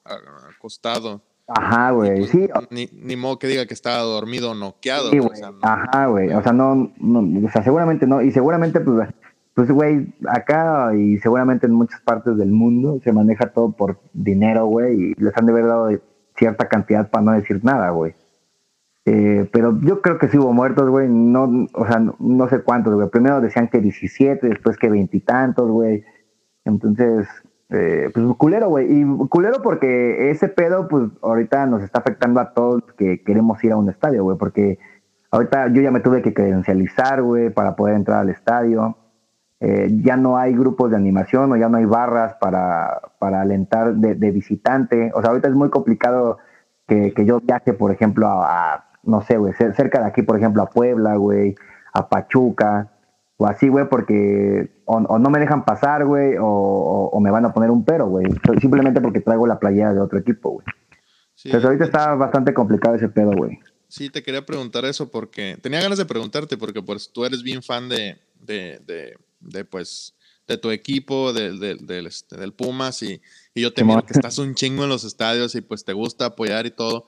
acostado. Ajá, güey, pues, sí. Ni, ni modo que diga que estaba dormido o noqueado. Sí, güey. Ajá, güey. O sea, no, no, o sea, seguramente no. Y seguramente, pues, pues, güey, acá y seguramente en muchas partes del mundo se maneja todo por dinero, güey, y les han de haber dado cierta cantidad para no decir nada, güey. Eh, pero yo creo que sí hubo muertos, güey. No, o sea, no, sé cuántos, güey. Primero decían que 17, después que veintitantos, güey. Entonces, eh, pues culero, güey. Y culero porque ese pedo, pues ahorita nos está afectando a todos que queremos ir a un estadio, güey. Porque ahorita yo ya me tuve que credencializar, güey, para poder entrar al estadio. Eh, ya no hay grupos de animación o ya no hay barras para, para alentar de, visitante. O sea, ahorita es muy complicado que, yo viaje, por ejemplo, a, no sé, güey, cerca de aquí, por ejemplo, a Puebla, güey, a Pachuca, o así, güey, porque o, no me dejan pasar, güey, o, me van a poner un pero, güey. Simplemente porque traigo la playera de otro equipo, güey. Entonces ahorita está bastante complicado ese pedo, güey. Sí, te quería preguntar eso porque tenía ganas de preguntarte porque pues tú eres bien fan de, de, de, de pues, de tu equipo, de, del, este, del Pumas y, y yo te miro que estás un chingo en los estadios y pues te gusta apoyar y todo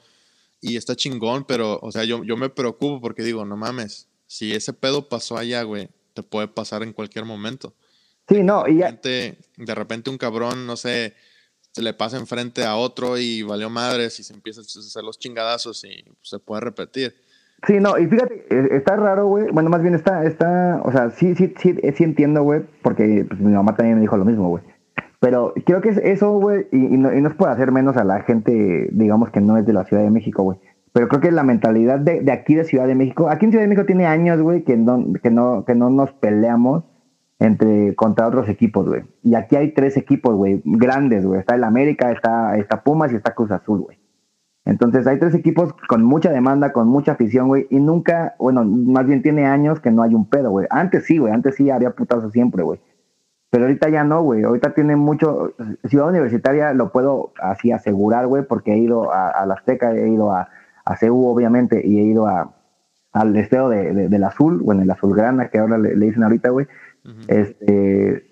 y está chingón, pero, o sea, yo, yo me preocupo porque digo, no mames, si ese pedo pasó allá, güey, te puede pasar en cualquier momento. Sí, no, y ya... de repente un cabrón, no sé, se le pasa enfrente a otro y valió madres y se empieza a hacer los chingadazos y se puede repetir. Sí, no, y fíjate, e, está raro, güey. Bueno, más bien está, está, o sea, sí, sí, sí, sí entiendo, güey, porque pues, mi mamá también me dijo lo mismo, güey. Pero creo que es eso, güey, y, y, no, y no puede hacer menos a la gente, digamos, que no es de la Ciudad de México, güey. Pero creo que la mentalidad de, de, aquí de Ciudad de México, aquí en Ciudad de México tiene años, güey, que no, que no, que no nos peleamos entre contra otros equipos, güey. Y aquí hay tres equipos, güey, grandes, güey. Está el América, está, está Pumas y está Cruz Azul, güey. Entonces hay tres equipos con mucha demanda, con mucha afición, güey. Y nunca, bueno, más bien tiene años que no hay un pedo, güey. Antes sí, güey. Antes sí había putazo siempre, güey. Pero ahorita ya no, güey. Ahorita tiene mucho. Ciudad Universitaria lo puedo así asegurar, güey, porque he ido a, a la Azteca, he ido a, a CEU, obviamente, y he ido a, al esteo de, del azul, bueno, el azul grana, que ahora le, dicen ahorita, güey. Este.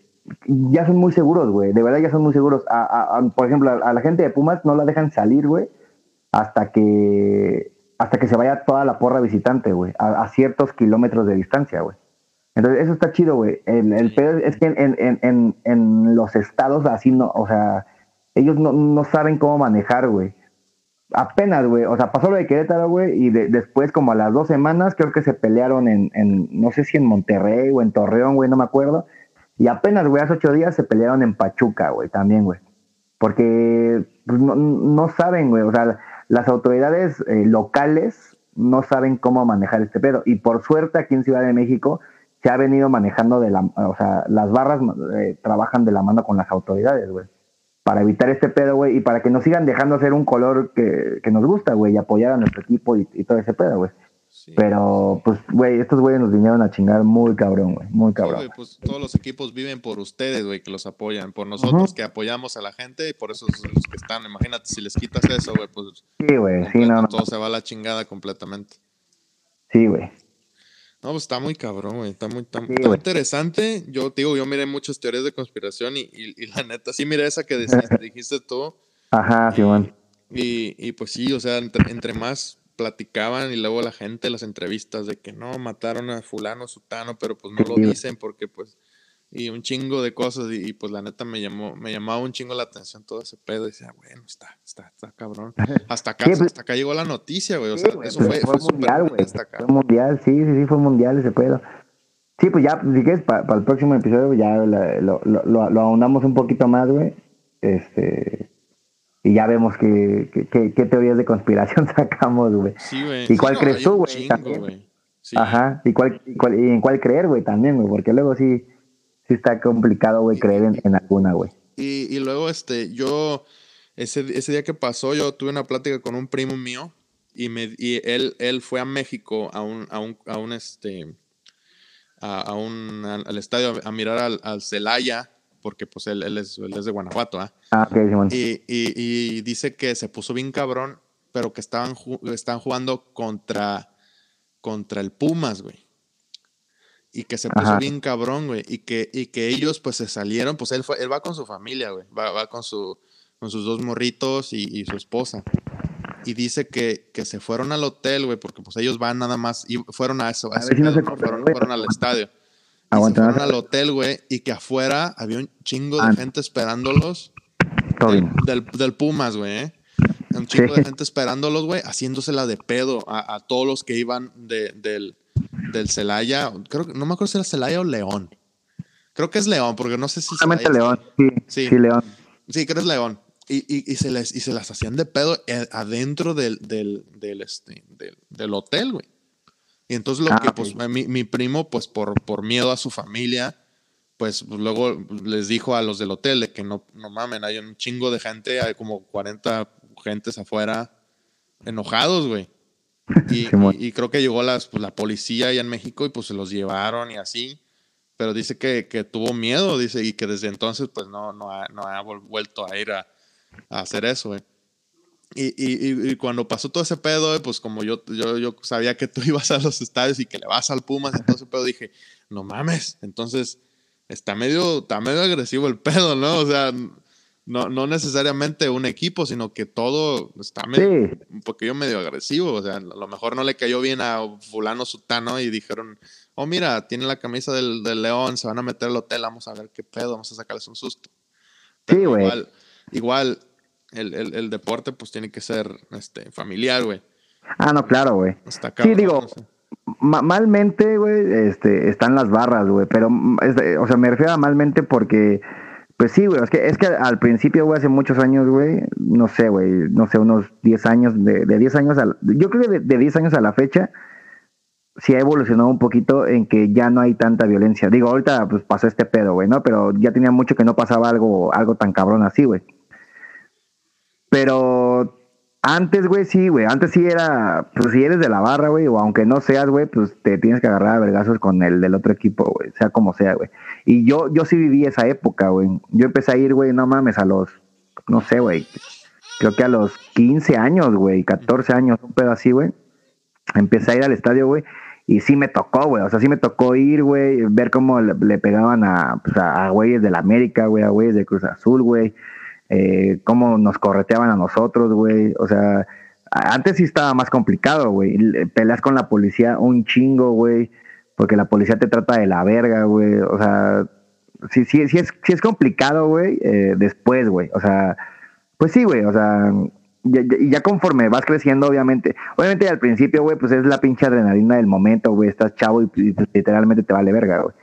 Ya son muy seguros, güey. De verdad ya son muy seguros. A, por ejemplo, a, la gente de Pumas no la dejan salir, güey, hasta que hasta que se vaya toda la porra visitante, güey, a, ciertos kilómetros de distancia, güey. Entonces, eso está chido, güey. El, el peor es que en, en, en, en, los estados así, no, o sea, ellos no, no saben cómo manejar, güey apenas, güey, o sea, pasó lo de Querétaro, güey, y después, como a las dos semanas, creo que se pelearon en, en no sé si en Monterrey o en Torreón, güey, no me acuerdo. Y apenas, güey, hace ocho días se pelearon en Pachuca, güey, también, güey. Porque pues, no, no, saben, güey, o sea, las autoridades eh, locales no saben cómo manejar este pedo. Y por suerte, aquí en Ciudad de México, se ha venido manejando de la, o sea, las barras eh, trabajan de la mano con las autoridades, güey para evitar este pedo, güey, y para que nos sigan dejando hacer un color que, que nos gusta, güey, y apoyar a nuestro equipo y, todo ese pedo, güey. Pero, pues, güey, estos güeyes nos vinieron a chingar muy cabrón, güey, muy cabrón. Sí, pues todos los equipos viven por ustedes, güey, que los apoyan, por nosotros que apoyamos a la gente y por eso son los que están. Imagínate, si les quitas eso, güey, pues. Sí, güey, sí, no, Todo se va a la chingada completamente. Sí, güey. No, pues está muy cabrón, güey. Está muy interesante. Yo digo, yo miré muchas teorías de conspiración y, y, la neta, sí miré esa que dijiste, dijiste tú. Ajá, Simón. Y, y, pues sí, o sea, entre, entre, más platicaban y luego la gente, las entrevistas de que no, mataron a fulano, sutano, pero pues no lo dicen porque pues y un chingo de cosas y, pues la neta me llamó me llamaba un chingo la atención todo ese pedo y decía bueno está está está cabrón hasta acá pues hasta acá llegó la noticia güey o sea eso fue, fue, mundial güey fue mundial sí sí sí fue mundial ese pedo. Sí pues ya si quieres para el próximo episodio ya lo, lo, lo, ahondamos un poquito más güey este y ya vemos que, qué teorías de conspiración sacamos güey. Sí güey. Y cuál crees tú güey ajá y cuál, y cuál y en cuál creer güey también güey porque luego sí sí está complicado, güey, creer en, en alguna, güey. Y, y, luego, este, yo, ese, ese día que pasó, yo tuve una plática con un primo mío y, me, y él, él fue a México a un, a un, a un este, a, a un, al, estadio a, mirar al, al Celaya, porque pues él, él, es, él es de Guanajuato, ¿eh? Ah, ok, Simón. Y, y, y, dice que se puso bien cabrón, pero que estaban, estaban jugando contra, contra el Pumas, güey y que se puso Ajá. bien cabrón, güey, y que, y que ellos pues se salieron, pues él, fue, él va con su familia, güey, va, va con, su, con sus dos morritos y, y su esposa. Y dice que, que, se fueron al hotel, güey, porque pues ellos van nada más, y fueron a eso, a, a ver si no se fueron, fueron, al estadio. Se fueron al hotel, güey, y que afuera había un chingo de ah. gente esperándolos del, del, del, Pumas, güey, ¿eh? Un chingo sí. de gente esperándolos, güey, haciéndosela de pedo a, a todos los que iban de, del del Celaya, creo que no me acuerdo si era Celaya o León. Creo que es León, porque no sé si. Solamente León, sí, sí. Sí, León. Sí, creo que es León. Y, y, y, se les, y se las hacían de pedo eh, adentro del, del, del, este, del, del hotel, güey. Y entonces lo ah, que, pues, mi, mi, primo, pues, por, por miedo a su familia, pues, luego les dijo a los del hotel de que no, no mamen, hay un chingo de gente, hay como 40 gentes afuera enojados, güey. Y, y, y, creo que llegó las, pues, la policía allá en México y pues se los llevaron y así. Pero dice que, que tuvo miedo, dice, y que desde entonces pues no, no, ha, no ha vuelto a ir a, a hacer eso, güey. Y, y, y, cuando pasó todo ese pedo, pues como yo, yo, yo sabía que tú ibas a los estadios y que le vas al Pumas y todo ese pedo, dije, no mames, entonces está medio, está medio agresivo el pedo, ¿no? O sea, no, no necesariamente un equipo, sino que todo está medio, sí. un poquillo medio agresivo. O sea, a lo mejor no le cayó bien a fulano sutano y dijeron, oh mira, tiene la camisa del, del león, se van a meter al hotel, vamos a ver qué pedo, vamos a sacarles un susto. Pero sí, güey. Igual, igual el, el, el, deporte pues tiene que ser este, familiar, güey. Ah, no, claro, güey. Sí, digo, no sé. malmente, güey, este, están las barras, güey, pero, este, o sea, me refiero a malmente porque pues sí, güey, es que, es que al principio, güey, hace muchos años, güey, no sé, güey, no sé, unos 10 años, de, de 10 años, a, yo creo que de, de 10 años a la fecha, sí ha evolucionado un poquito en que ya no hay tanta violencia. Digo, ahorita pues pasó este pedo, güey, ¿no? Pero ya tenía mucho que no pasaba algo, algo tan cabrón así, güey. Pero antes, güey, sí, güey. Antes sí era, pues si eres de la barra, güey, o aunque no seas, güey, pues te tienes que agarrar a vergazos con el del otro equipo, güey, sea como sea, güey. Y yo, yo sí viví esa época, güey. Yo empecé a ir, güey, no mames, a los, no sé, güey, creo que a los 15 años, güey, 14 años, un pedo así, güey. Empecé a ir al estadio, güey, y sí me tocó, güey, o sea, sí me tocó ir, güey, ver cómo le, pegaban a, pues, a güeyes de la América, güey, a güeyes de Cruz Azul, güey eh, cómo nos correteaban a nosotros, güey. O sea, antes sí estaba más complicado, güey. Peleas con la policía un chingo, güey, porque la policía te trata de la verga, güey. O sea, sí, sí, sí, es, sí es complicado, güey, eh, después, güey. O sea, pues sí, güey, o sea, ya, ya, conforme vas creciendo, obviamente, obviamente al principio, güey, pues es la pinche adrenalina del momento, güey, estás chavo y, y, literalmente te vale verga, güey.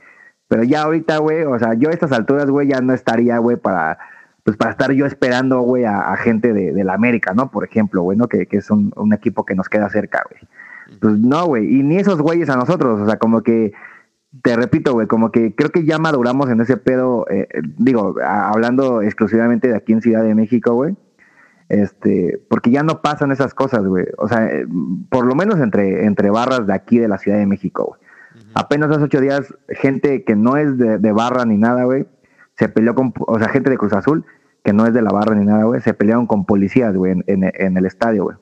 Pero ya ahorita, güey, o sea, yo a estas alturas, güey, ya no estaría, güey, para pues para estar yo esperando, güey, a, a, gente de, de, la América, ¿no? Por ejemplo, güey, ¿no? Que, que es un, un, equipo que nos queda cerca, güey. Pues no, güey, y ni esos güeyes a nosotros, o sea, como que, te repito, güey, como que creo que ya maduramos en ese pedo, eh, digo, a, hablando exclusivamente de aquí en Ciudad de México, güey, este, porque ya no pasan esas cosas, güey, o sea, eh, por lo menos entre, entre barras de aquí de la Ciudad de México, güey. Uh -huh. Apenas hace ocho días, gente que no es de, de barra ni nada, güey, se peleó con, o sea, gente de Cruz Azul, que no es de la barra ni nada, güey, se pelearon con policías, güey, en, en, en, el estadio, güey.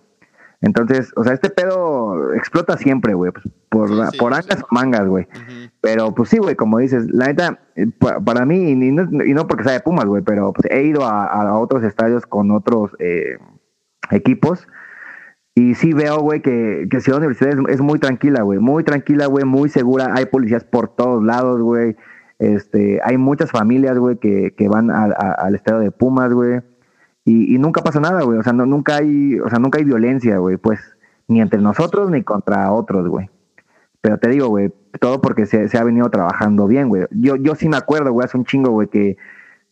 Entonces, o sea, este pedo explota siempre, güey, pues, por, sí, sí, por angas sí. o mangas, güey. Uh -huh. Pero, pues sí, güey, como dices, la neta, eh, para mí, y no, y no porque sea de Pumas, güey, pero pues, he ido a, a, otros estadios con otros eh, equipos. Y sí veo, güey, que, que Ciudad Universidad es, es muy tranquila, güey. Muy tranquila, güey, muy segura. Hay policías por todos lados, güey. Este, hay muchas familias, güey, que, que van a, al estadio de Pumas, güey. Y, y, nunca pasa nada, güey. O sea, no, nunca hay, o sea, nunca hay violencia, güey, pues, ni entre nosotros ni contra otros, güey. Pero te digo, güey, todo porque se, se, ha venido trabajando bien, güey. Yo, yo sí me acuerdo, güey, hace un chingo, güey, que,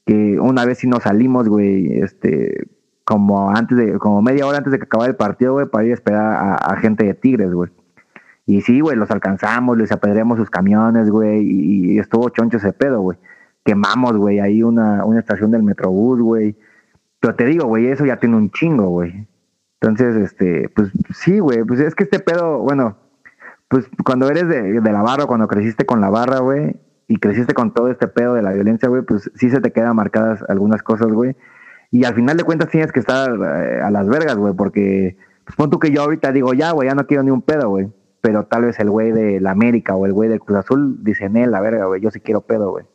que una vez sí nos salimos, güey, este, como antes de, como media hora antes de que acabara el partido, güey, para ir a esperar a gente de Tigres, güey. Y sí, güey, los alcanzamos, les apedreamos sus camiones, güey, y, estuvo choncho ese pedo, güey. quemamos, güey, ahí una, una estación del Metrobús, güey. Pero te digo, güey, eso ya tiene un chingo, güey. Entonces, este, pues sí, güey, pues es que este pedo, bueno, pues cuando eres de, de la barra, cuando creciste con la barra, güey, y creciste con todo este pedo de la violencia, güey, pues sí se te quedan marcadas algunas cosas, güey. Y al final de cuentas tienes que estar eh, a las vergas, güey, porque, pues pon tú que yo ahorita digo, ya, güey, ya no quiero ni un pedo, güey. Pero tal vez el güey de la América o el güey del Cruz Azul dicen, él, la verga, güey, yo sí quiero pedo, güey.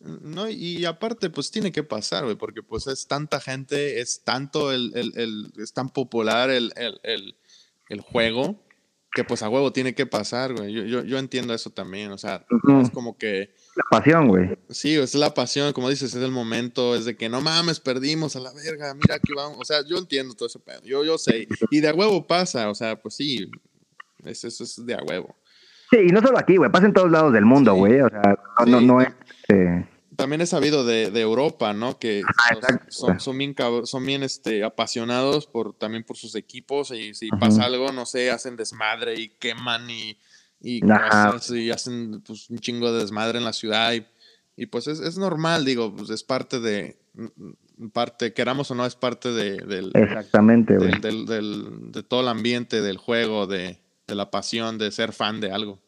No, y aparte, pues tiene que pasar, güey, porque pues es tanta gente, es tanto el, el, el es tan popular el, el, el, juego, que pues a huevo tiene que pasar, güey. Yo, yo, yo entiendo eso también, o sea, es como que... La pasión, güey. Sí, es la pasión, como dices, es el momento, es de que no mames, perdimos a la verga, mira aquí vamos, o sea, yo entiendo todo ese pedo, yo, yo sé, y de a huevo pasa, o sea, pues sí, eso, es de a huevo. Sí, y no solo aquí, güey, pasa en todos lados del mundo, güey, o sea, no, no es... Este, también he sabido de, de Europa, ¿no? Que son, son, bien, son bien este, apasionados por, también por sus equipos y si pasa algo, no sé, hacen desmadre y queman y, y cosas y hacen pues, un chingo de desmadre en la ciudad y, y pues es, es, normal, digo, pues es parte de, parte, queramos o no, es parte de, del... Exactamente, del, del, del, de todo el ambiente del juego, de, de la pasión, de ser fan de algo.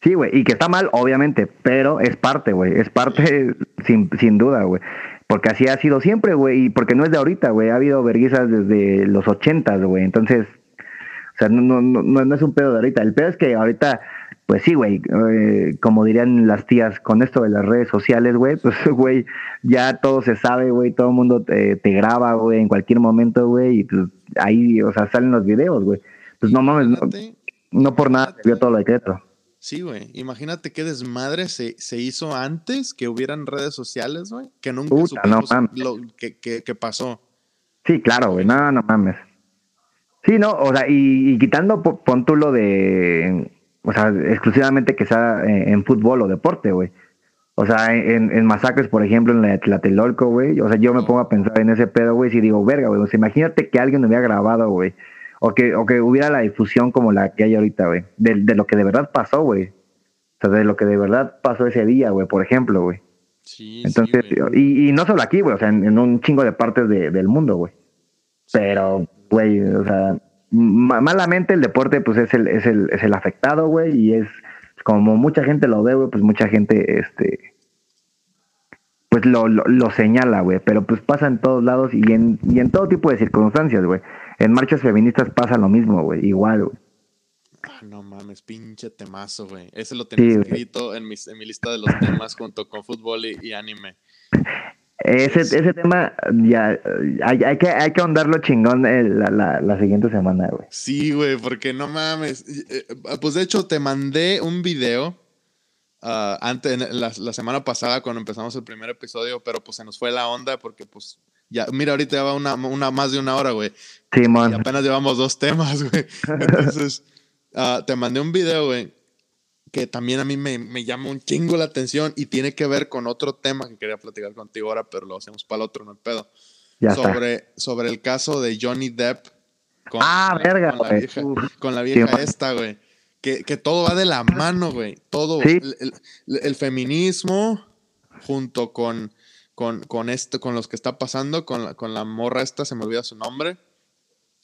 Sí, güey, y que está mal, obviamente, pero es parte, güey, es parte sin, sin duda, güey. Porque así ha sido siempre, güey, y porque no es de ahorita, güey, ha habido verguizas desde los ochentas, güey, entonces, o sea, no, no, no, no es un pedo de ahorita, el pedo es que ahorita, pues sí, güey, eh, como dirían las tías, con esto de las redes sociales, güey, pues, güey, ya todo se sabe, güey, todo el mundo te, te graba, güey, en cualquier momento, güey, y pues ahí, o sea, salen los videos, güey. Pues no mames, no, no por nada vio todo lo decreto. Sí, güey. Imagínate qué desmadre se, se, hizo antes que hubieran redes sociales, güey. Que nunca Puta, no lo que, que, pasó. Sí, claro, güey. No, no mames. Sí, no, o sea, y, quitando, pon tú lo de, o sea, exclusivamente que sea en, fútbol o deporte, güey. O sea, en, en, masacres, por ejemplo, en la Tlatelolco, güey. O sea, yo me pongo a pensar en ese pedo, güey, si digo, verga, güey. O sea, imagínate que alguien me hubiera grabado, güey o que, o que hubiera la difusión como la que hay ahorita, güey. De, de, lo que de verdad pasó, güey. O sea, de lo que de verdad pasó ese día, güey, por ejemplo, güey. Sí, Entonces, y, y, no solo aquí, güey, o sea, en, un chingo de partes de, del mundo, güey. Pero, güey, o sea, malamente el deporte, pues es el, es el, es el afectado, güey, y es como mucha gente lo ve, güey, pues mucha gente, este, pues lo, lo, lo señala, güey, pero pues pasa en todos lados y en, y en todo tipo de circunstancias, güey. En marchas feministas pasa lo mismo, güey, igual, güey. Ah, no mames, pinche temazo, güey. Ese lo tenía escrito en mi, en mi, lista de los temas junto con fútbol y, anime. Ese, ese tema, ya, hay, hay, que, hay que ahondarlo chingón eh, la, la, la, siguiente semana, güey. Sí, güey, porque no mames. Eh, pues de hecho, te mandé un video uh, antes, la, la, semana pasada cuando empezamos el primer episodio, pero pues se nos fue la onda porque pues ya, mira, ahorita ya va una, una más de una hora, güey. Sí, man. Y apenas llevamos dos temas, güey. Entonces, uh, te mandé un video, güey, que también a mí me, me, llama un chingo la atención y tiene que ver con otro tema que quería platicar contigo ahora, pero lo hacemos para el otro, no hay pedo. Ya sobre, está. sobre el caso de Johnny Depp. Con, ah, verga, con la vieja, con la vieja esta, güey. Que, que, todo va de la mano, güey. Todo. ¿Sí? El, el, el, feminismo junto con con, con esto, con los que está pasando, con la, con la morra esta, se me olvida su nombre.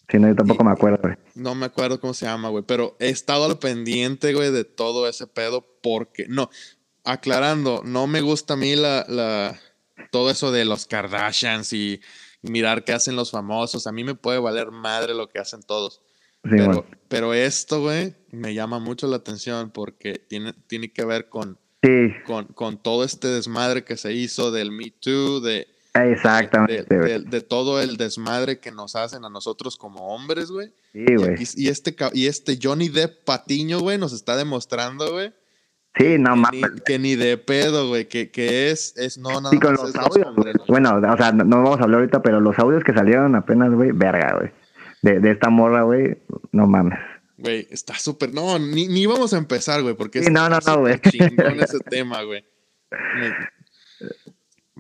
Sí, no, yo tampoco me acuerdo, güey. No me acuerdo cómo se llama, güey, pero he estado al pendiente, güey, de todo ese pedo porque, no, aclarando, no me gusta a mí la, la, todo eso de los Kardashians y mirar qué hacen los famosos. A mí me puede valer madre lo que hacen todos. Pero, pero esto, güey, me llama mucho la atención porque tiene, tiene que ver con Sí. Con, con todo este desmadre que se hizo del Me Too, de, Exactamente. De, de, todo el desmadre que nos hacen a nosotros como hombres, güey. Sí, güey. Y, este, y este Johnny Depp Patiño, güey, nos está demostrando, güey. Sí, no mames. Que ni de pedo, güey, que, que es, es no nada sí, con los audios, Bueno, o sea, no, no, vamos a hablar ahorita, pero los audios que salieron apenas, güey, verga, güey. De, de esta morra, güey, no mames. Güey, está súper. No, ni, ni vamos a empezar, güey, porque sí, no, no, no, güey. chingón ese tema, güey.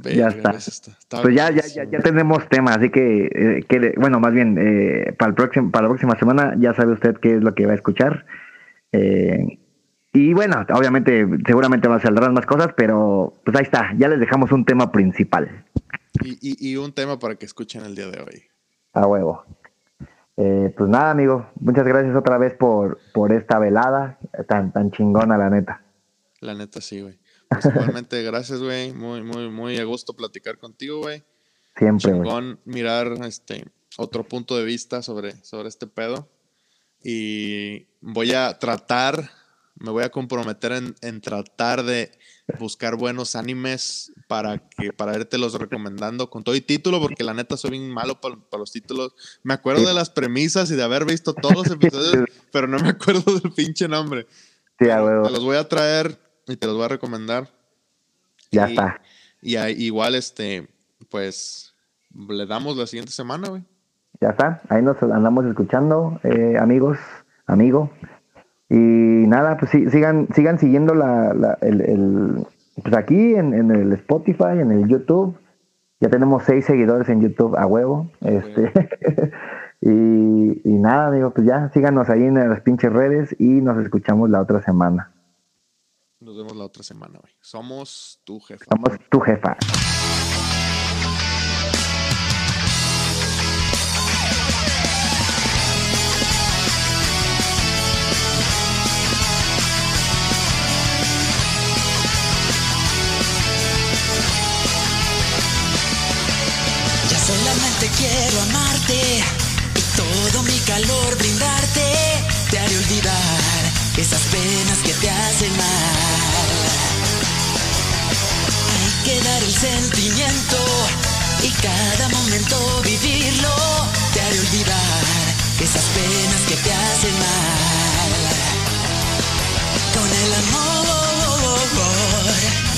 ya está. está pues ya, ya, ya, ya, tenemos tema, así que, eh, que bueno, más bien, eh, para, el próximo, para la próxima semana ya sabe usted qué es lo que va a escuchar. Eh, y bueno, obviamente, seguramente van a saldrán más cosas, pero pues ahí está, ya les dejamos un tema principal. Y, y, un tema para que escuchen el día de hoy. A huevo. Eh, pues nada, amigo, muchas gracias otra vez por, por esta velada tan, tan chingona, la neta. La neta, sí, güey. Pues igualmente, gracias, güey. Muy, muy, muy a gusto platicar contigo, güey. Siempre. Chingón mirar este otro punto de vista sobre, sobre este pedo. Y voy a tratar me voy a comprometer en, tratar de buscar buenos animes para que para los recomendando con todo y título, porque la neta soy bien malo para, los títulos. Me acuerdo de las premisas y de haber visto todos los episodios, pero no me acuerdo del pinche nombre. Sí, Te los voy a traer y te los voy a recomendar. Ya está. Y igual, este, pues, le damos la siguiente semana, güey. Ya está. Ahí nos andamos escuchando, eh, amigos, amigo. Y nada, pues sí, sigan, sigan siguiendo la, el, pues aquí en, el Spotify, en el YouTube. Ya tenemos seis seguidores en YouTube a huevo. Este, y, y, nada, amigo, pues ya síganos ahí en las pinches redes y nos escuchamos la otra semana. Nos vemos la otra semana, güey. Somos tu jefa. Somos tu jefa. Quiero amarte y todo mi calor brindarte. Te haré olvidar esas penas que te hacen mal. Hay que dar el sentimiento y cada momento vivirlo. Te haré olvidar esas penas que te hacen mal. Con el amor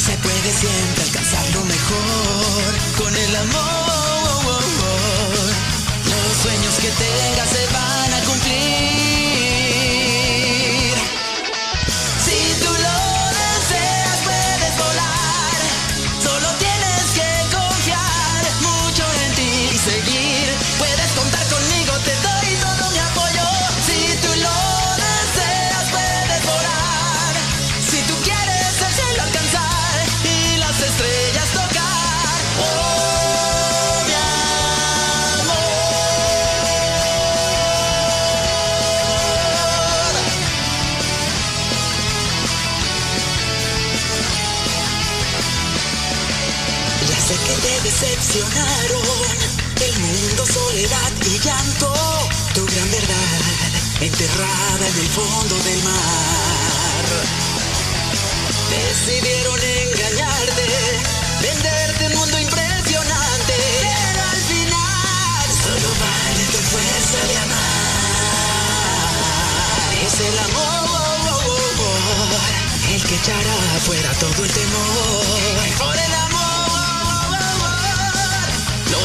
se puede siempre alcanzar lo mejor. Con el amor que tengas se van decepcionaron. El mundo, soledad y llanto. Tu gran verdad enterrada en el fondo del mar. Decidieron engañarte, venderte un mundo impresionante. Pero al final solo vale tu fuerza de amar. Es el amor el que echará fuera todo el temor.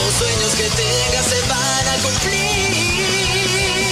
Los sueños que tengas se van a cumplir.